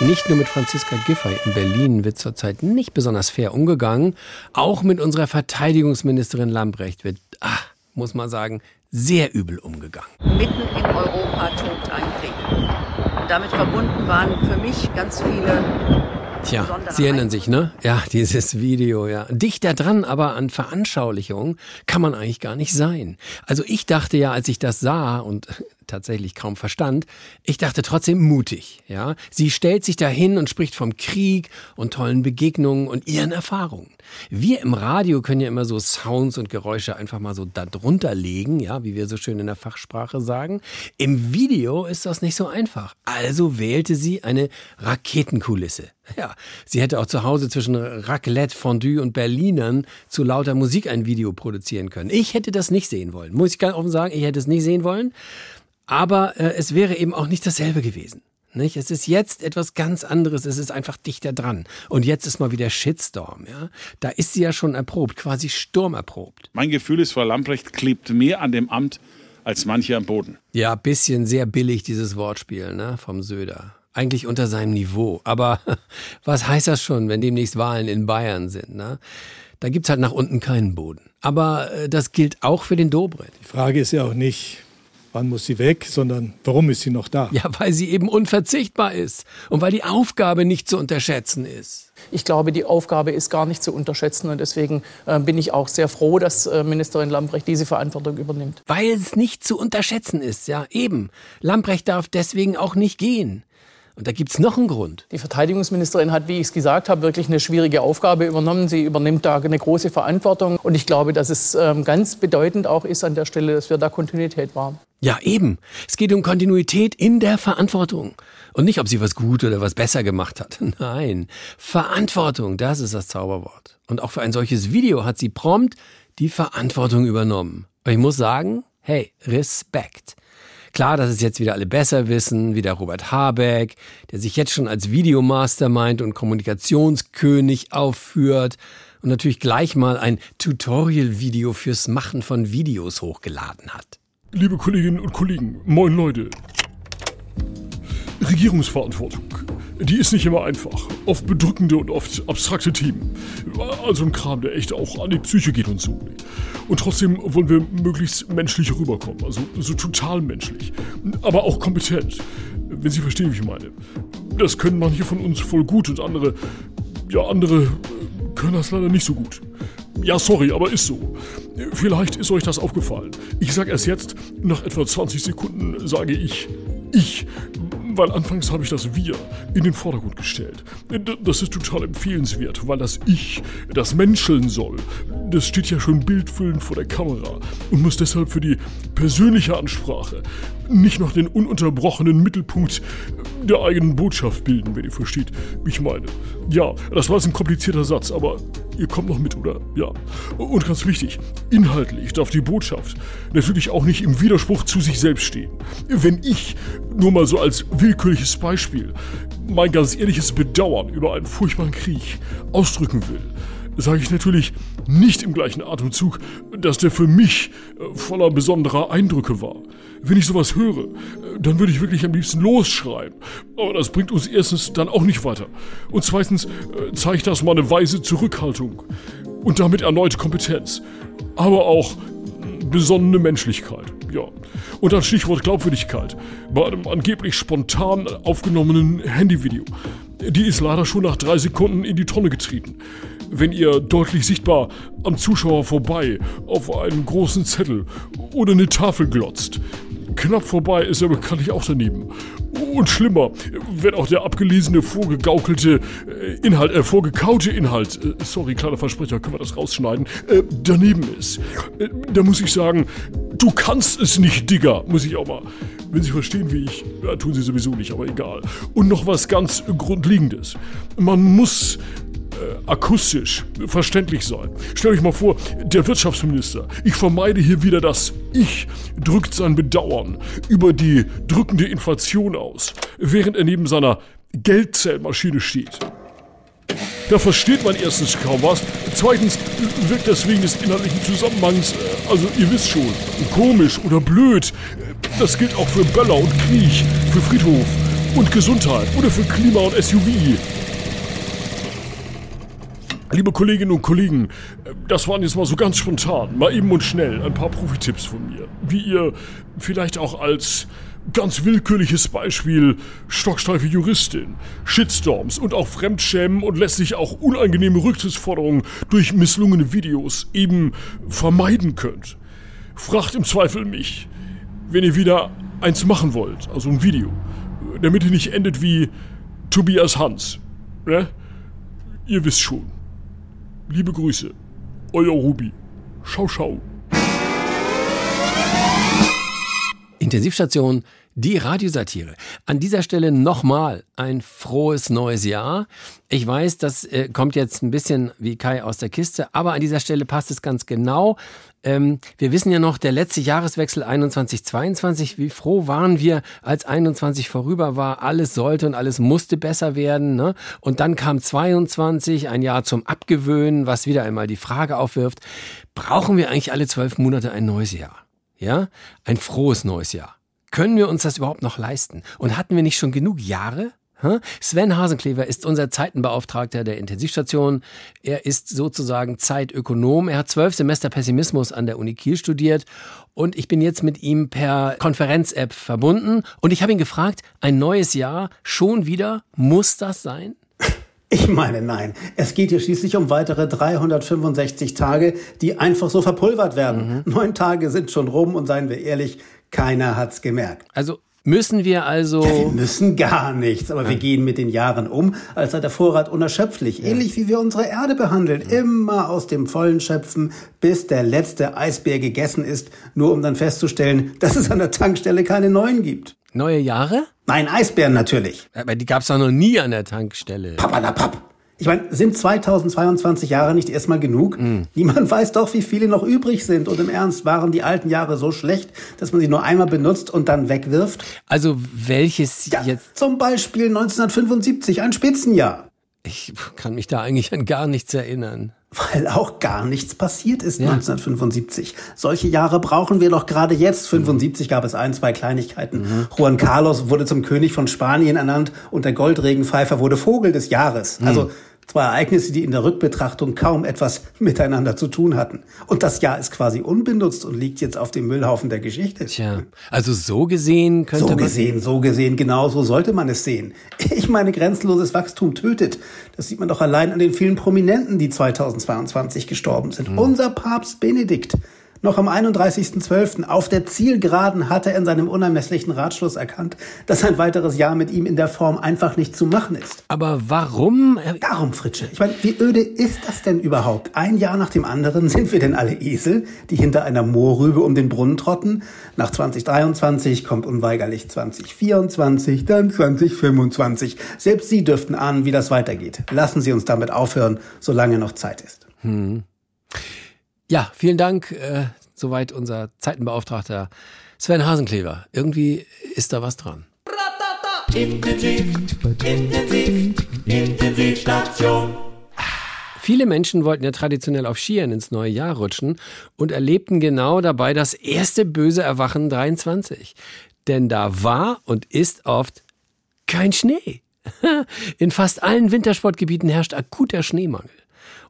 Nicht nur mit Franziska Giffey in Berlin wird zurzeit nicht besonders fair umgegangen, auch mit unserer Verteidigungsministerin Lambrecht wird, ach, muss man sagen, sehr übel umgegangen. Mitten in Europa tobt ein Krieg. Damit verbunden waren für mich ganz viele Tja, Sie erinnern sich, ne? Ja, dieses Video, ja. Dichter dran, aber an Veranschaulichung kann man eigentlich gar nicht sein. Also ich dachte ja, als ich das sah und tatsächlich kaum verstand, ich dachte trotzdem mutig, ja. Sie stellt sich dahin und spricht vom Krieg und tollen Begegnungen und ihren Erfahrungen. Wir im Radio können ja immer so Sounds und Geräusche einfach mal so darunter legen, ja, wie wir so schön in der Fachsprache sagen. Im Video ist das nicht so einfach. Also wählte sie eine Raketenkulisse. Ja, sie hätte auch zu Hause zwischen Raclette, Fondue und Berlinern zu lauter Musik ein Video produzieren können. Ich hätte das nicht sehen wollen. Muss ich ganz offen sagen, ich hätte es nicht sehen wollen. Aber äh, es wäre eben auch nicht dasselbe gewesen. Nicht? Es ist jetzt etwas ganz anderes, es ist einfach dichter dran. Und jetzt ist mal wieder Shitstorm. Ja? Da ist sie ja schon erprobt, quasi sturmerprobt. Mein Gefühl ist, Frau Lamprecht klebt mehr an dem Amt als manche am Boden. Ja, bisschen sehr billig dieses Wortspiel ne? vom Söder. Eigentlich unter seinem Niveau. Aber <laughs> was heißt das schon, wenn demnächst Wahlen in Bayern sind? Ne? Da gibt's halt nach unten keinen Boden. Aber äh, das gilt auch für den Dobrindt. Die Frage ist ja auch nicht, wann muss sie weg, sondern warum ist sie noch da? Ja, weil sie eben unverzichtbar ist und weil die Aufgabe nicht zu unterschätzen ist. Ich glaube, die Aufgabe ist gar nicht zu unterschätzen und deswegen äh, bin ich auch sehr froh, dass äh, Ministerin Lambrecht diese Verantwortung übernimmt. Weil es nicht zu unterschätzen ist, ja, eben. Lambrecht darf deswegen auch nicht gehen. Und da gibt es noch einen Grund. Die Verteidigungsministerin hat, wie ich es gesagt habe, wirklich eine schwierige Aufgabe übernommen. Sie übernimmt da eine große Verantwortung. Und ich glaube, dass es ähm, ganz bedeutend auch ist an der Stelle, dass wir da Kontinuität wahren. Ja, eben. Es geht um Kontinuität in der Verantwortung. Und nicht, ob sie was gut oder was besser gemacht hat. <laughs> Nein, Verantwortung, das ist das Zauberwort. Und auch für ein solches Video hat sie prompt die Verantwortung übernommen. Und ich muss sagen, hey, Respekt. Klar, dass es jetzt wieder alle besser wissen, wie der Robert Habeck, der sich jetzt schon als Videomastermind und Kommunikationskönig aufführt und natürlich gleich mal ein Tutorial-Video fürs Machen von Videos hochgeladen hat. Liebe Kolleginnen und Kollegen, moin Leute. Regierungsverantwortung. Die ist nicht immer einfach. Oft bedrückende und oft abstrakte Themen. Also ein Kram, der echt auch an die Psyche geht und so. Und trotzdem wollen wir möglichst menschlich rüberkommen. Also so total menschlich. Aber auch kompetent. Wenn Sie verstehen, wie ich meine. Das können manche von uns voll gut und andere. Ja, andere können das leider nicht so gut. Ja, sorry, aber ist so. Vielleicht ist euch das aufgefallen. Ich sage erst jetzt, nach etwa 20 Sekunden sage ich ich, weil anfangs habe ich das Wir in den Vordergrund gestellt. Das ist total empfehlenswert, weil das Ich, das Menscheln soll, das steht ja schon bildfüllend vor der Kamera und muss deshalb für die persönliche Ansprache nicht noch den ununterbrochenen Mittelpunkt der eigenen Botschaft bilden, wenn ihr versteht, wie ich meine. Ja, das war jetzt ein komplizierter Satz, aber ihr kommt noch mit, oder? Ja. Und ganz wichtig, inhaltlich darf die Botschaft natürlich auch nicht im Widerspruch zu sich selbst stehen. Wenn ich, nur mal so als willkürliches Beispiel, mein ganz ehrliches Bedauern über einen furchtbaren Krieg ausdrücken will, sage ich natürlich nicht im gleichen Atemzug, dass der für mich äh, voller besonderer Eindrücke war. Wenn ich sowas höre, dann würde ich wirklich am liebsten losschreien. Aber das bringt uns erstens dann auch nicht weiter. Und zweitens äh, zeigt das mal eine weise Zurückhaltung. Und damit erneut Kompetenz. Aber auch besonnene Menschlichkeit. Ja. Und dann Stichwort Glaubwürdigkeit. Bei einem angeblich spontan aufgenommenen Handyvideo. Die ist leider schon nach drei Sekunden in die Tonne getreten wenn ihr deutlich sichtbar am Zuschauer vorbei auf einen großen Zettel oder eine Tafel glotzt. Knapp vorbei ist er bekanntlich auch daneben. Und schlimmer, wenn auch der abgelesene, vorgegaukelte äh, Inhalt, äh, vorgekaute Inhalt, äh, sorry, kleiner Versprecher, können wir das rausschneiden, äh, daneben ist. Äh, da muss ich sagen, du kannst es nicht, Digger, muss ich auch mal. Wenn Sie verstehen, wie ich, ja, tun Sie sowieso nicht, aber egal. Und noch was ganz Grundlegendes. Man muss äh, akustisch verständlich sein. Stell euch mal vor, der Wirtschaftsminister, ich vermeide hier wieder das Ich, drückt sein Bedauern über die drückende Inflation aus, während er neben seiner Geldzählmaschine steht. Da versteht man erstens kaum was. Zweitens wirkt das wegen des inhaltlichen Zusammenhangs, äh, also ihr wisst schon, komisch oder blöd. Das gilt auch für Böller und Kriech, für Friedhof und Gesundheit oder für Klima und SUV. Liebe Kolleginnen und Kollegen, das waren jetzt mal so ganz spontan, mal eben und schnell ein paar Profitipps von mir. Wie ihr vielleicht auch als ganz willkürliches Beispiel stocksteife Juristin, Shitstorms und auch Fremdschämen und letztlich auch unangenehme Rücktrittsforderungen durch misslungene Videos eben vermeiden könnt. Fragt im Zweifel mich, wenn ihr wieder eins machen wollt, also ein Video, damit ihr nicht endet wie Tobias Hans. Ne? Ihr wisst schon. Liebe Grüße, euer Ruby. Schau, schau. Intensivstation, die Radiosatire. An dieser Stelle nochmal ein frohes neues Jahr. Ich weiß, das äh, kommt jetzt ein bisschen wie Kai aus der Kiste, aber an dieser Stelle passt es ganz genau. Ähm, wir wissen ja noch, der letzte Jahreswechsel 21-22, wie froh waren wir, als 21 vorüber war, alles sollte und alles musste besser werden. Ne? Und dann kam 22, ein Jahr zum Abgewöhnen, was wieder einmal die Frage aufwirft, brauchen wir eigentlich alle zwölf Monate ein neues Jahr? Ja, ein frohes neues Jahr. Können wir uns das überhaupt noch leisten? Und hatten wir nicht schon genug Jahre? Sven Hasenklever ist unser Zeitenbeauftragter der Intensivstation. Er ist sozusagen Zeitökonom. Er hat zwölf Semester Pessimismus an der Uni Kiel studiert und ich bin jetzt mit ihm per Konferenz-App verbunden und ich habe ihn gefragt, ein neues Jahr schon wieder, muss das sein? Ich meine, nein. Es geht hier schließlich um weitere 365 Tage, die einfach so verpulvert werden. Mhm. Neun Tage sind schon rum und seien wir ehrlich, keiner hat's gemerkt. Also Müssen wir also. Ja, <laughs> wir müssen gar nichts, aber ja. wir gehen mit den Jahren um, als sei der Vorrat unerschöpflich. Ja. Ähnlich wie wir unsere Erde behandeln. Immer aus dem Vollen schöpfen, bis der letzte Eisbär gegessen ist, nur um dann festzustellen, dass es an der Tankstelle keine neuen gibt. Neue Jahre? Nein, Eisbären natürlich. Aber die gab's doch noch nie an der Tankstelle. Papalapap. Ich meine, sind 2022 Jahre nicht erstmal genug? Mm. Niemand weiß doch, wie viele noch übrig sind. Und im Ernst, waren die alten Jahre so schlecht, dass man sie nur einmal benutzt und dann wegwirft? Also welches ja, jetzt? Zum Beispiel 1975, ein Spitzenjahr. Ich kann mich da eigentlich an gar nichts erinnern. Weil auch gar nichts passiert ist ja. 1975. Solche Jahre brauchen wir doch gerade jetzt. 75 gab es ein, zwei Kleinigkeiten. Mhm. Juan Carlos wurde zum König von Spanien ernannt und der Goldregenpfeifer wurde Vogel des Jahres. Mhm. Zwei Ereignisse, die in der Rückbetrachtung kaum etwas miteinander zu tun hatten. Und das Jahr ist quasi unbenutzt und liegt jetzt auf dem Müllhaufen der Geschichte. Tja, also so gesehen könnte so man... So gesehen, so gesehen, genau so sollte man es sehen. Ich meine, grenzenloses Wachstum tötet. Das sieht man doch allein an den vielen Prominenten, die 2022 gestorben sind. Mhm. Unser Papst Benedikt noch am 31.12. auf der Zielgeraden hatte er in seinem unermesslichen Ratschluss erkannt, dass ein weiteres Jahr mit ihm in der Form einfach nicht zu machen ist. Aber warum? Darum, Fritsche. Ich meine, wie öde ist das denn überhaupt? Ein Jahr nach dem anderen sind wir denn alle Esel, die hinter einer Moorrübe um den Brunnen trotten? Nach 2023 kommt unweigerlich 2024, dann 2025. Selbst Sie dürften ahnen, wie das weitergeht. Lassen Sie uns damit aufhören, solange noch Zeit ist. Hm. Ja, vielen Dank. Äh, soweit unser Zeitenbeauftragter Sven Hasenklever. Irgendwie ist da was dran. Viele Menschen wollten ja traditionell auf Skiern ins neue Jahr rutschen und erlebten genau dabei das erste böse Erwachen 23. Denn da war und ist oft kein Schnee. <laughs> In fast allen Wintersportgebieten herrscht akuter Schneemangel.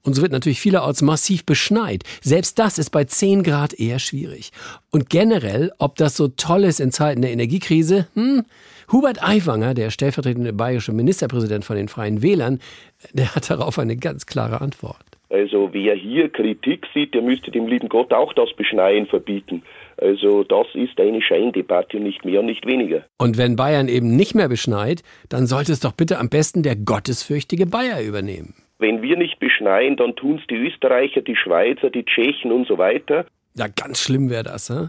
Und so wird natürlich vielerorts massiv beschneit. Selbst das ist bei 10 Grad eher schwierig. Und generell, ob das so toll ist in Zeiten der Energiekrise, hm, Hubert Aiwanger, der stellvertretende bayerische Ministerpräsident von den Freien Wählern, der hat darauf eine ganz klare Antwort. Also wer hier Kritik sieht, der müsste dem lieben Gott auch das Beschneien verbieten. Also das ist eine Scheindebatte nicht mehr und nicht weniger. Und wenn Bayern eben nicht mehr beschneit, dann sollte es doch bitte am besten der gottesfürchtige Bayer übernehmen. Wenn wir nicht beschneien, dann tun es die Österreicher, die Schweizer, die Tschechen und so weiter. Ja, ganz schlimm wäre das. He?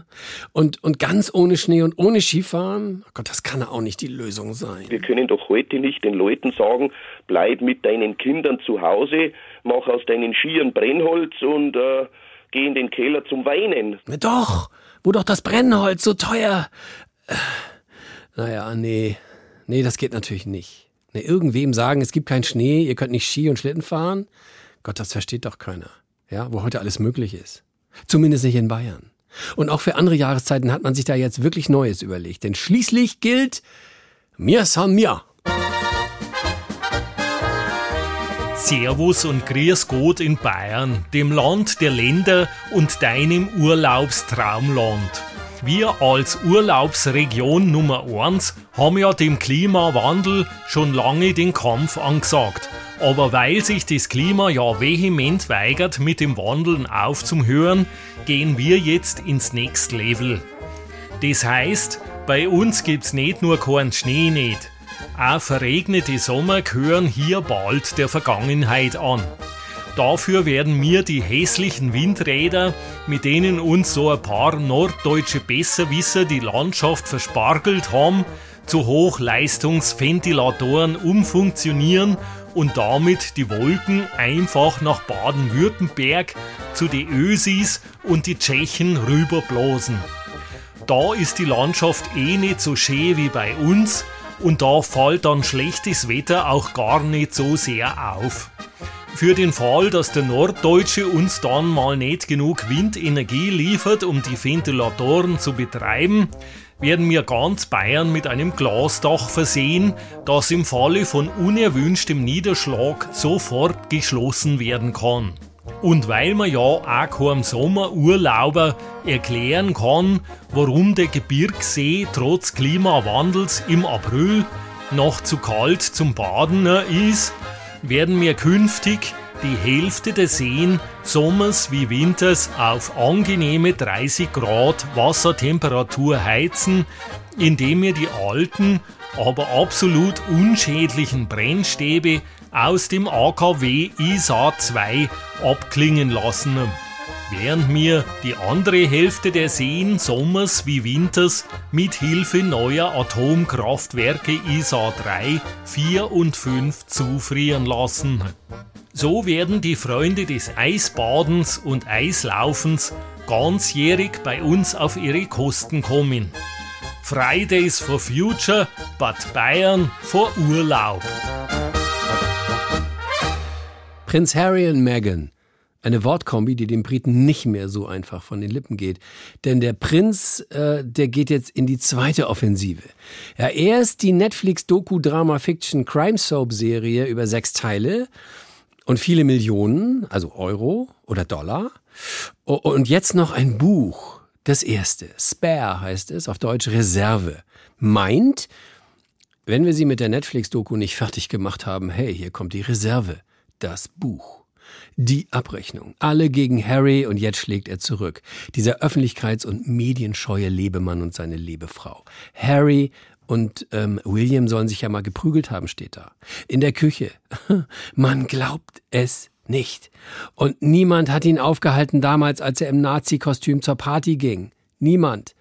Und, und ganz ohne Schnee und ohne Skifahren? Oh Gott, das kann auch nicht die Lösung sein. Wir können doch heute nicht den Leuten sagen, bleib mit deinen Kindern zu Hause, mach aus deinen Skiern Brennholz und äh, geh in den Keller zum Weinen. Na doch, wo doch das Brennholz so teuer. Äh, naja, nee. Nee, das geht natürlich nicht. Nee, irgendwem sagen, es gibt keinen Schnee, ihr könnt nicht Ski und Schlitten fahren. Gott, das versteht doch keiner. Ja, wo heute alles möglich ist. Zumindest nicht in Bayern. Und auch für andere Jahreszeiten hat man sich da jetzt wirklich Neues überlegt. Denn schließlich gilt, mir san mir. Servus und Grüß Gott in Bayern, dem Land der Länder und deinem Urlaubstraumland. Wir als Urlaubsregion Nummer 1 haben ja dem Klimawandel schon lange den Kampf angesagt. Aber weil sich das Klima ja vehement weigert, mit dem Wandeln aufzuhören, gehen wir jetzt ins Next Level. Das heißt, bei uns gibt's nicht nur keinen Schnee nicht. Auch verregnete Sommer gehören hier bald der Vergangenheit an. Dafür werden mir die hässlichen Windräder, mit denen uns so ein paar norddeutsche Besserwisser die Landschaft verspargelt haben, zu Hochleistungsventilatoren umfunktionieren und damit die Wolken einfach nach Baden-Württemberg zu den Ösis und die Tschechen rüberblasen. Da ist die Landschaft eh nicht so schön wie bei uns und da fällt dann schlechtes Wetter auch gar nicht so sehr auf. Für den Fall, dass der Norddeutsche uns dann mal nicht genug Windenergie liefert, um die Ventilatoren zu betreiben, werden wir ganz Bayern mit einem Glasdach versehen, das im Falle von unerwünschtem Niederschlag sofort geschlossen werden kann. Und weil man ja auch keinem Sommerurlauber erklären kann, warum der Gebirgssee trotz Klimawandels im April noch zu kalt zum Baden ist, werden wir künftig die Hälfte der Seen sommers wie winters auf angenehme 30 Grad Wassertemperatur heizen, indem wir die alten, aber absolut unschädlichen Brennstäbe aus dem AKW ISA 2 abklingen lassen, während wir die andere Hälfte der Seen sommers wie winters mit Hilfe neuer Atomkraftwerke ISA 3, 4 und 5 zufrieren lassen. So werden die Freunde des Eisbadens und Eislaufens ganzjährig bei uns auf ihre Kosten kommen. Fridays for Future, Bad Bayern for Urlaub. Prinz Harry und Meghan. Eine Wortkombi, die den Briten nicht mehr so einfach von den Lippen geht. Denn der Prinz, äh, der geht jetzt in die zweite Offensive. Ja, erst die Netflix-Doku-Drama-Fiction-Crime-Soap-Serie über sechs Teile und viele Millionen, also Euro oder Dollar. Und jetzt noch ein Buch. Das erste. Spare heißt es, auf Deutsch Reserve. Meint, wenn wir sie mit der Netflix-Doku nicht fertig gemacht haben, hey, hier kommt die Reserve. Das Buch. Die Abrechnung. Alle gegen Harry und jetzt schlägt er zurück. Dieser öffentlichkeits- und medienscheue Lebemann und seine Lebefrau. Harry und ähm, William sollen sich ja mal geprügelt haben, steht da. In der Küche. <laughs> Man glaubt es nicht. Und niemand hat ihn aufgehalten damals, als er im Nazi-Kostüm zur Party ging. Niemand.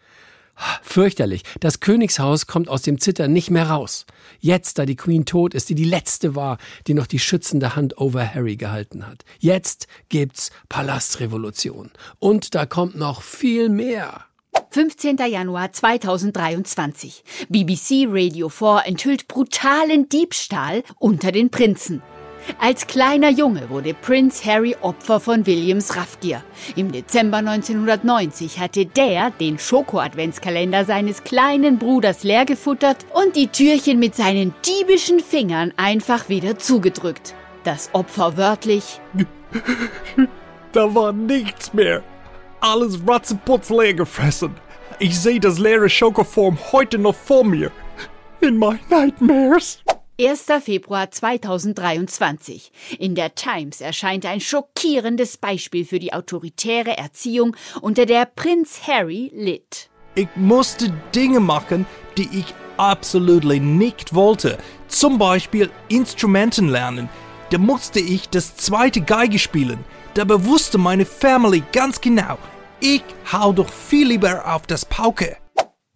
Fürchterlich. Das Königshaus kommt aus dem Zittern nicht mehr raus. Jetzt, da die Queen tot ist, die die letzte war, die noch die schützende Hand over Harry gehalten hat. Jetzt gibt's Palastrevolution. Und da kommt noch viel mehr. 15. Januar 2023. BBC Radio 4 enthüllt brutalen Diebstahl unter den Prinzen. Als kleiner Junge wurde Prinz Harry Opfer von Williams Raffgier. Im Dezember 1990 hatte der den Schoko-Adventskalender seines kleinen Bruders leer gefuttert und die Türchen mit seinen diebischen Fingern einfach wieder zugedrückt. Das Opfer wörtlich. <laughs> Da war nichts mehr. Alles ratzeputz leer gefressen. Ich sehe das leere Schokoform heute noch vor mir. In my nightmares. 1. Februar 2023. In der Times erscheint ein schockierendes Beispiel für die autoritäre Erziehung, unter der Prinz Harry litt. Ich musste Dinge machen, die ich absolut nicht wollte. Zum Beispiel Instrumenten lernen. Da musste ich das zweite Geige spielen. Dabei wusste meine Family ganz genau, ich hau doch viel lieber auf das Pauke.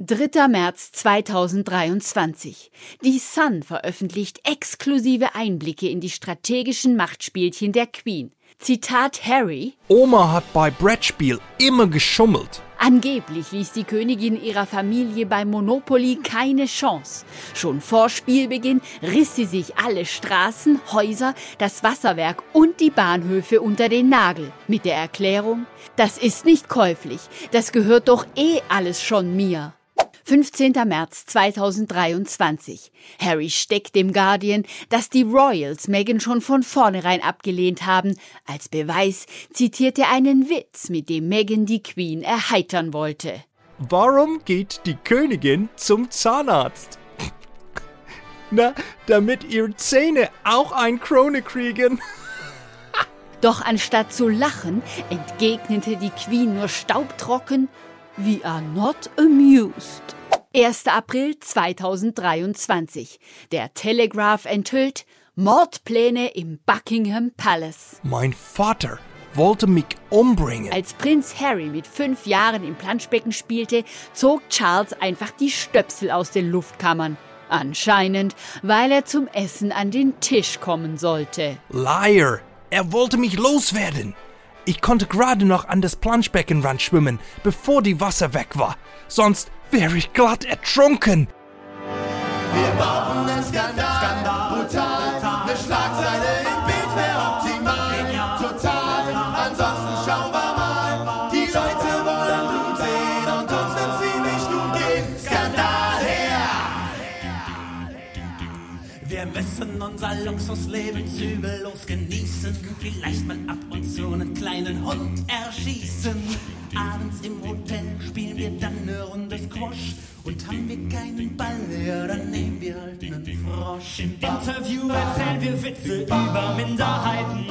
3. März 2023. Die Sun veröffentlicht exklusive Einblicke in die strategischen Machtspielchen der Queen. Zitat Harry. Oma hat bei Brettspiel immer geschummelt. Angeblich ließ die Königin ihrer Familie bei Monopoly keine Chance. Schon vor Spielbeginn riss sie sich alle Straßen, Häuser, das Wasserwerk und die Bahnhöfe unter den Nagel. Mit der Erklärung, das ist nicht käuflich, das gehört doch eh alles schon mir. 15. März 2023. Harry steckt dem Guardian, dass die Royals Meghan schon von vornherein abgelehnt haben. Als Beweis zitiert er einen Witz, mit dem Meghan die Queen erheitern wollte. Warum geht die Königin zum Zahnarzt? <laughs> Na, damit ihre Zähne auch ein Krone kriegen. <laughs> Doch anstatt zu lachen, entgegnete die Queen nur staubtrocken, We are not amused. 1. April 2023. Der Telegraph enthüllt Mordpläne im Buckingham Palace. Mein Vater wollte mich umbringen. Als Prinz Harry mit fünf Jahren im Planschbecken spielte, zog Charles einfach die Stöpsel aus den Luftkammern. Anscheinend, weil er zum Essen an den Tisch kommen sollte. Liar! Er wollte mich loswerden. Ich konnte gerade noch an das Planschbeckenrand schwimmen, bevor die Wasser weg war. Sonst wäre ich glatt ertrunken. Wir brauchen einen Skandal, Skandal brutal. Eine Schlagzeile im Bild wäre optimal. Total, ansonsten schauen wir mal. Die Leute wollen Blut sehen und uns wird's ziemlich gut gehen. Skandal her! Wir müssen unser Luxusleben zügellos genießen. Vielleicht mal ab und zu einen kleinen Hund erschießen. Abends im Hotel spielen wir dann eine Runde Squash. Und haben wir keinen Ball mehr, dann nehmen wir halt einen Frosch. Im Interview erzählen wir Witze über Minderheiten.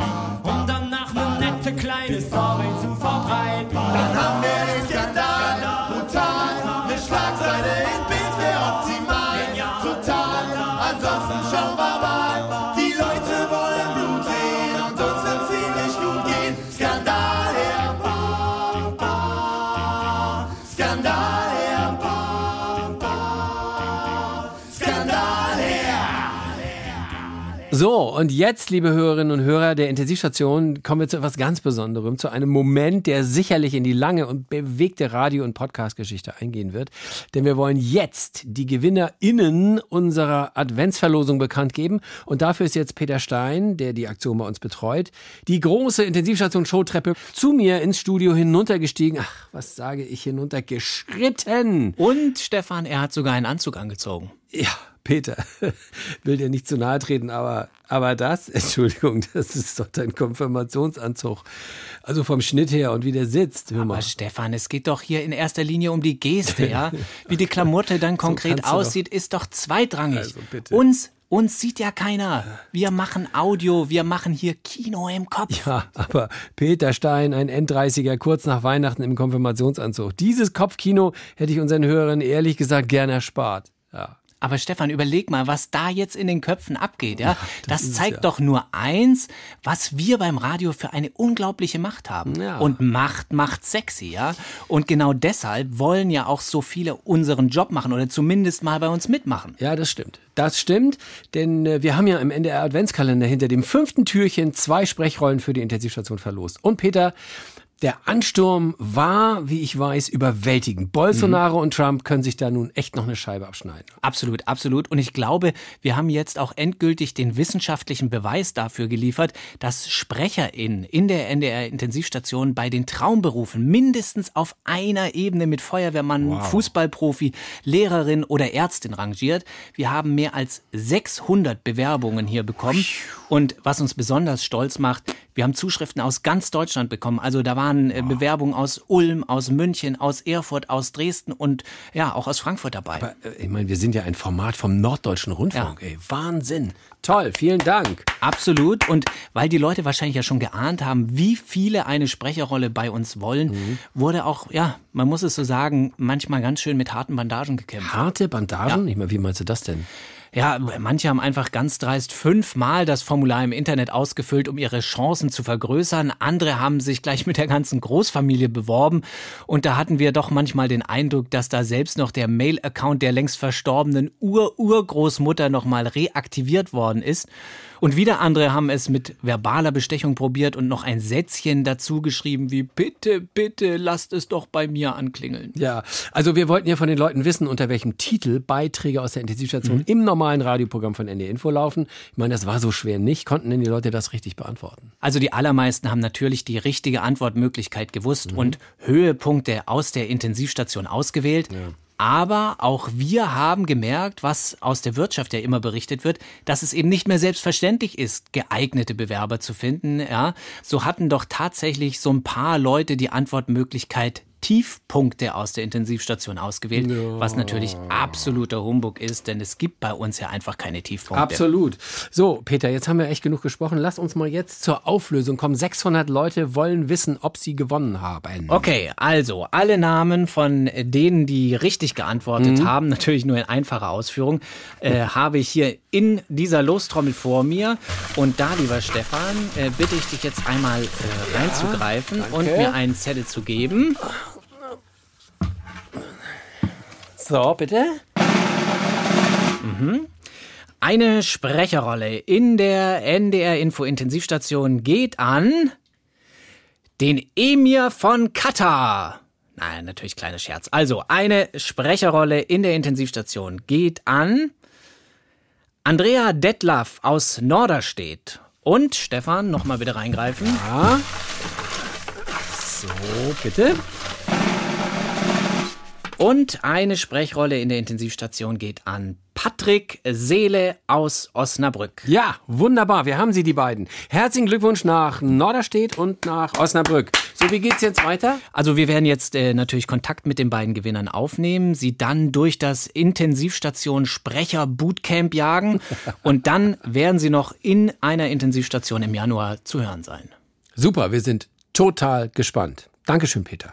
Und jetzt, liebe Hörerinnen und Hörer der Intensivstation, kommen wir zu etwas ganz Besonderem, zu einem Moment, der sicherlich in die lange und bewegte Radio- und Podcast-Geschichte eingehen wird. Denn wir wollen jetzt die GewinnerInnen unserer Adventsverlosung bekannt geben. Und dafür ist jetzt Peter Stein, der die Aktion bei uns betreut, die große Intensivstation-Showtreppe zu mir ins Studio hinuntergestiegen. Ach, was sage ich, hinuntergeschritten. Und Stefan, er hat sogar einen Anzug angezogen. Ja, Peter, <laughs> will dir nicht zu nahe treten, aber, aber das, <laughs> Entschuldigung, das ist doch dein Konfirmationsanzug. Also vom Schnitt her und wie der sitzt. Hör mal. Aber Stefan, es geht doch hier in erster Linie um die Geste, ja? <laughs> Wie die Klamotte dann konkret du aussieht, ist doch zweitrangig. Also bitte. Uns, uns sieht ja keiner. Wir machen Audio, wir machen hier Kino im Kopf. Ja, aber Peter Stein, ein N30er, kurz nach Weihnachten im Konfirmationsanzug. Dieses Kopfkino hätte ich unseren Hörern ehrlich gesagt gern erspart. Aber Stefan, überleg mal, was da jetzt in den Köpfen abgeht, ja? das das zeigt ja. doch nur eins, was wir beim Radio für eine unglaubliche Macht haben. Ja. Und Macht macht sexy, ja? Und genau deshalb wollen ja auch so viele unseren Job machen oder zumindest mal bei uns mitmachen. Ja, das stimmt. Das stimmt, denn äh, wir haben ja im NDR Adventskalender hinter dem fünften Türchen zwei Sprechrollen für die Intensivstation verlost. Und Peter, der Ansturm war, wie ich weiß, überwältigend. Bolsonaro und Trump können sich da nun echt noch eine Scheibe abschneiden. Absolut, absolut. Und ich glaube, wir haben jetzt auch endgültig den wissenschaftlichen Beweis dafür geliefert, dass SprecherInnen in der NDR-Intensivstation bei den Traumberufen mindestens auf einer Ebene mit Feuerwehrmann, Wow. Fußballprofi, Lehrerin oder Ärztin rangiert. Wir haben mehr als 600 Bewerbungen hier bekommen. Und was uns besonders stolz macht, Wir haben Zuschriften aus ganz Deutschland bekommen. Also da waren äh, Bewerbungen aus Ulm, aus München, aus Erfurt, aus Dresden und ja, auch aus Frankfurt dabei. Aber, äh, ich meine, wir sind ja ein Format vom Norddeutschen Rundfunk. Ey, Wahnsinn. Toll, vielen Dank. Absolut. Und weil die Leute wahrscheinlich ja schon geahnt haben, wie viele eine Sprecherrolle bei uns wollen, Mhm. wurde auch, ja, man muss es so sagen, manchmal ganz schön mit harten Bandagen gekämpft. Harte Bandagen? Ich meine, wie meinst du das denn? Ja, manche haben einfach ganz dreist fünfmal das Formular im Internet ausgefüllt, um ihre Chancen zu vergrößern. Andere haben sich gleich mit der ganzen Großfamilie beworben. Und da hatten wir doch manchmal den Eindruck, dass da selbst noch der Mail-Account der längst verstorbenen Ur-Urgroßmutter nochmal reaktiviert worden ist. Und wieder andere haben es mit verbaler Bestechung probiert und noch ein Sätzchen dazu geschrieben wie Bitte, bitte, lasst es doch bei mir anklingeln. Ja, also wir wollten ja von den Leuten wissen, unter welchem Titel Beiträge aus der Intensivstation Mhm. im normalen Radioprogramm von NDR Info laufen. Ich meine, das war so schwer nicht. Konnten denn die Leute das richtig beantworten? Also die allermeisten haben natürlich die richtige Antwortmöglichkeit gewusst und Höhepunkte aus der Intensivstation ausgewählt. Aber auch wir haben gemerkt, was aus der Wirtschaft ja immer berichtet wird, dass es eben nicht mehr selbstverständlich ist, geeignete Bewerber zu finden. Ja, so hatten doch tatsächlich so ein paar Leute die Antwortmöglichkeit Tiefpunkte aus der Intensivstation ausgewählt, was natürlich absoluter Humbug ist, denn es gibt bei uns ja einfach keine Tiefpunkte. Absolut. So, Peter, jetzt haben wir echt genug gesprochen. Lass uns mal jetzt zur Auflösung kommen. 600 Leute wollen wissen, ob sie gewonnen haben. Okay, also alle Namen von denen, die richtig geantwortet Mhm. haben, natürlich nur in einfacher Ausführung, äh, habe ich hier in dieser Lostrommel vor mir. Und da, lieber Stefan, äh, bitte ich dich jetzt einmal äh, reinzugreifen danke. und mir einen Zettel zu geben. So, bitte. Mhm. Eine Sprecherrolle in der NDR-Info-Intensivstation geht an den Emir von Katar. Nein, natürlich kleiner Scherz. Also, eine Sprecherrolle in der Intensivstation geht an Andrea Detlaff aus Norderstedt. Und Stefan, nochmal bitte reingreifen. Ja. So, bitte. Und eine Sprechrolle in der Intensivstation geht an Patrick Seele aus Osnabrück. Ja, wunderbar. Wir haben sie, die beiden. Herzlichen Glückwunsch nach Norderstedt und nach Osnabrück. So, wie geht's jetzt weiter? Also wir werden jetzt äh, natürlich Kontakt mit den beiden Gewinnern aufnehmen, sie dann durch das Intensivstation Sprecher Bootcamp jagen <laughs> und dann werden sie noch in einer Intensivstation im Januar zu hören sein. Super, wir sind total gespannt. Dankeschön, Peter.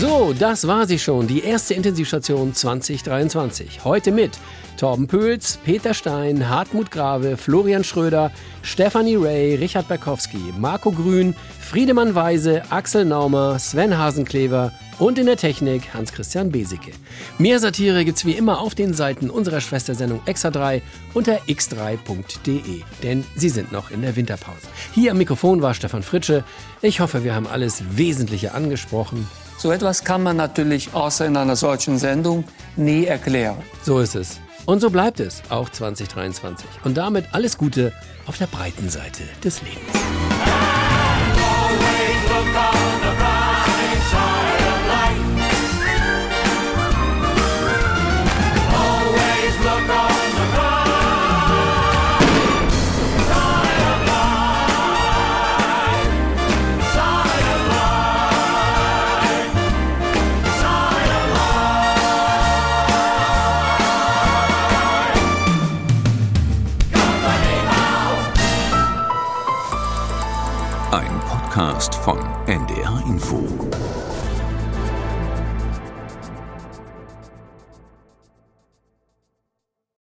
So, das war sie schon, die erste Intensivstation 2023. Heute mit Torben Pöls, Peter Stein, Hartmut Grave, Florian Schröder, Stefanie Ray, Richard Berkowski, Marco Grün, Friedemann Weise, Axel Naumer, Sven Hasenklever und in der Technik Hans-Christian Besicke. Mehr Satire gibt's wie immer auf den Seiten unserer Schwestersendung Extra 3 unter x3.de, denn sie sind noch in der Winterpause. Hier am Mikrofon war Stefan Fritsche. Ich hoffe, wir haben alles Wesentliche angesprochen. So etwas kann man natürlich außer in einer solchen Sendung nie erklären. So ist es. Und so bleibt es auch 2023. Und damit alles Gute auf der breiten Seite des Lebens. Podcast von NDR.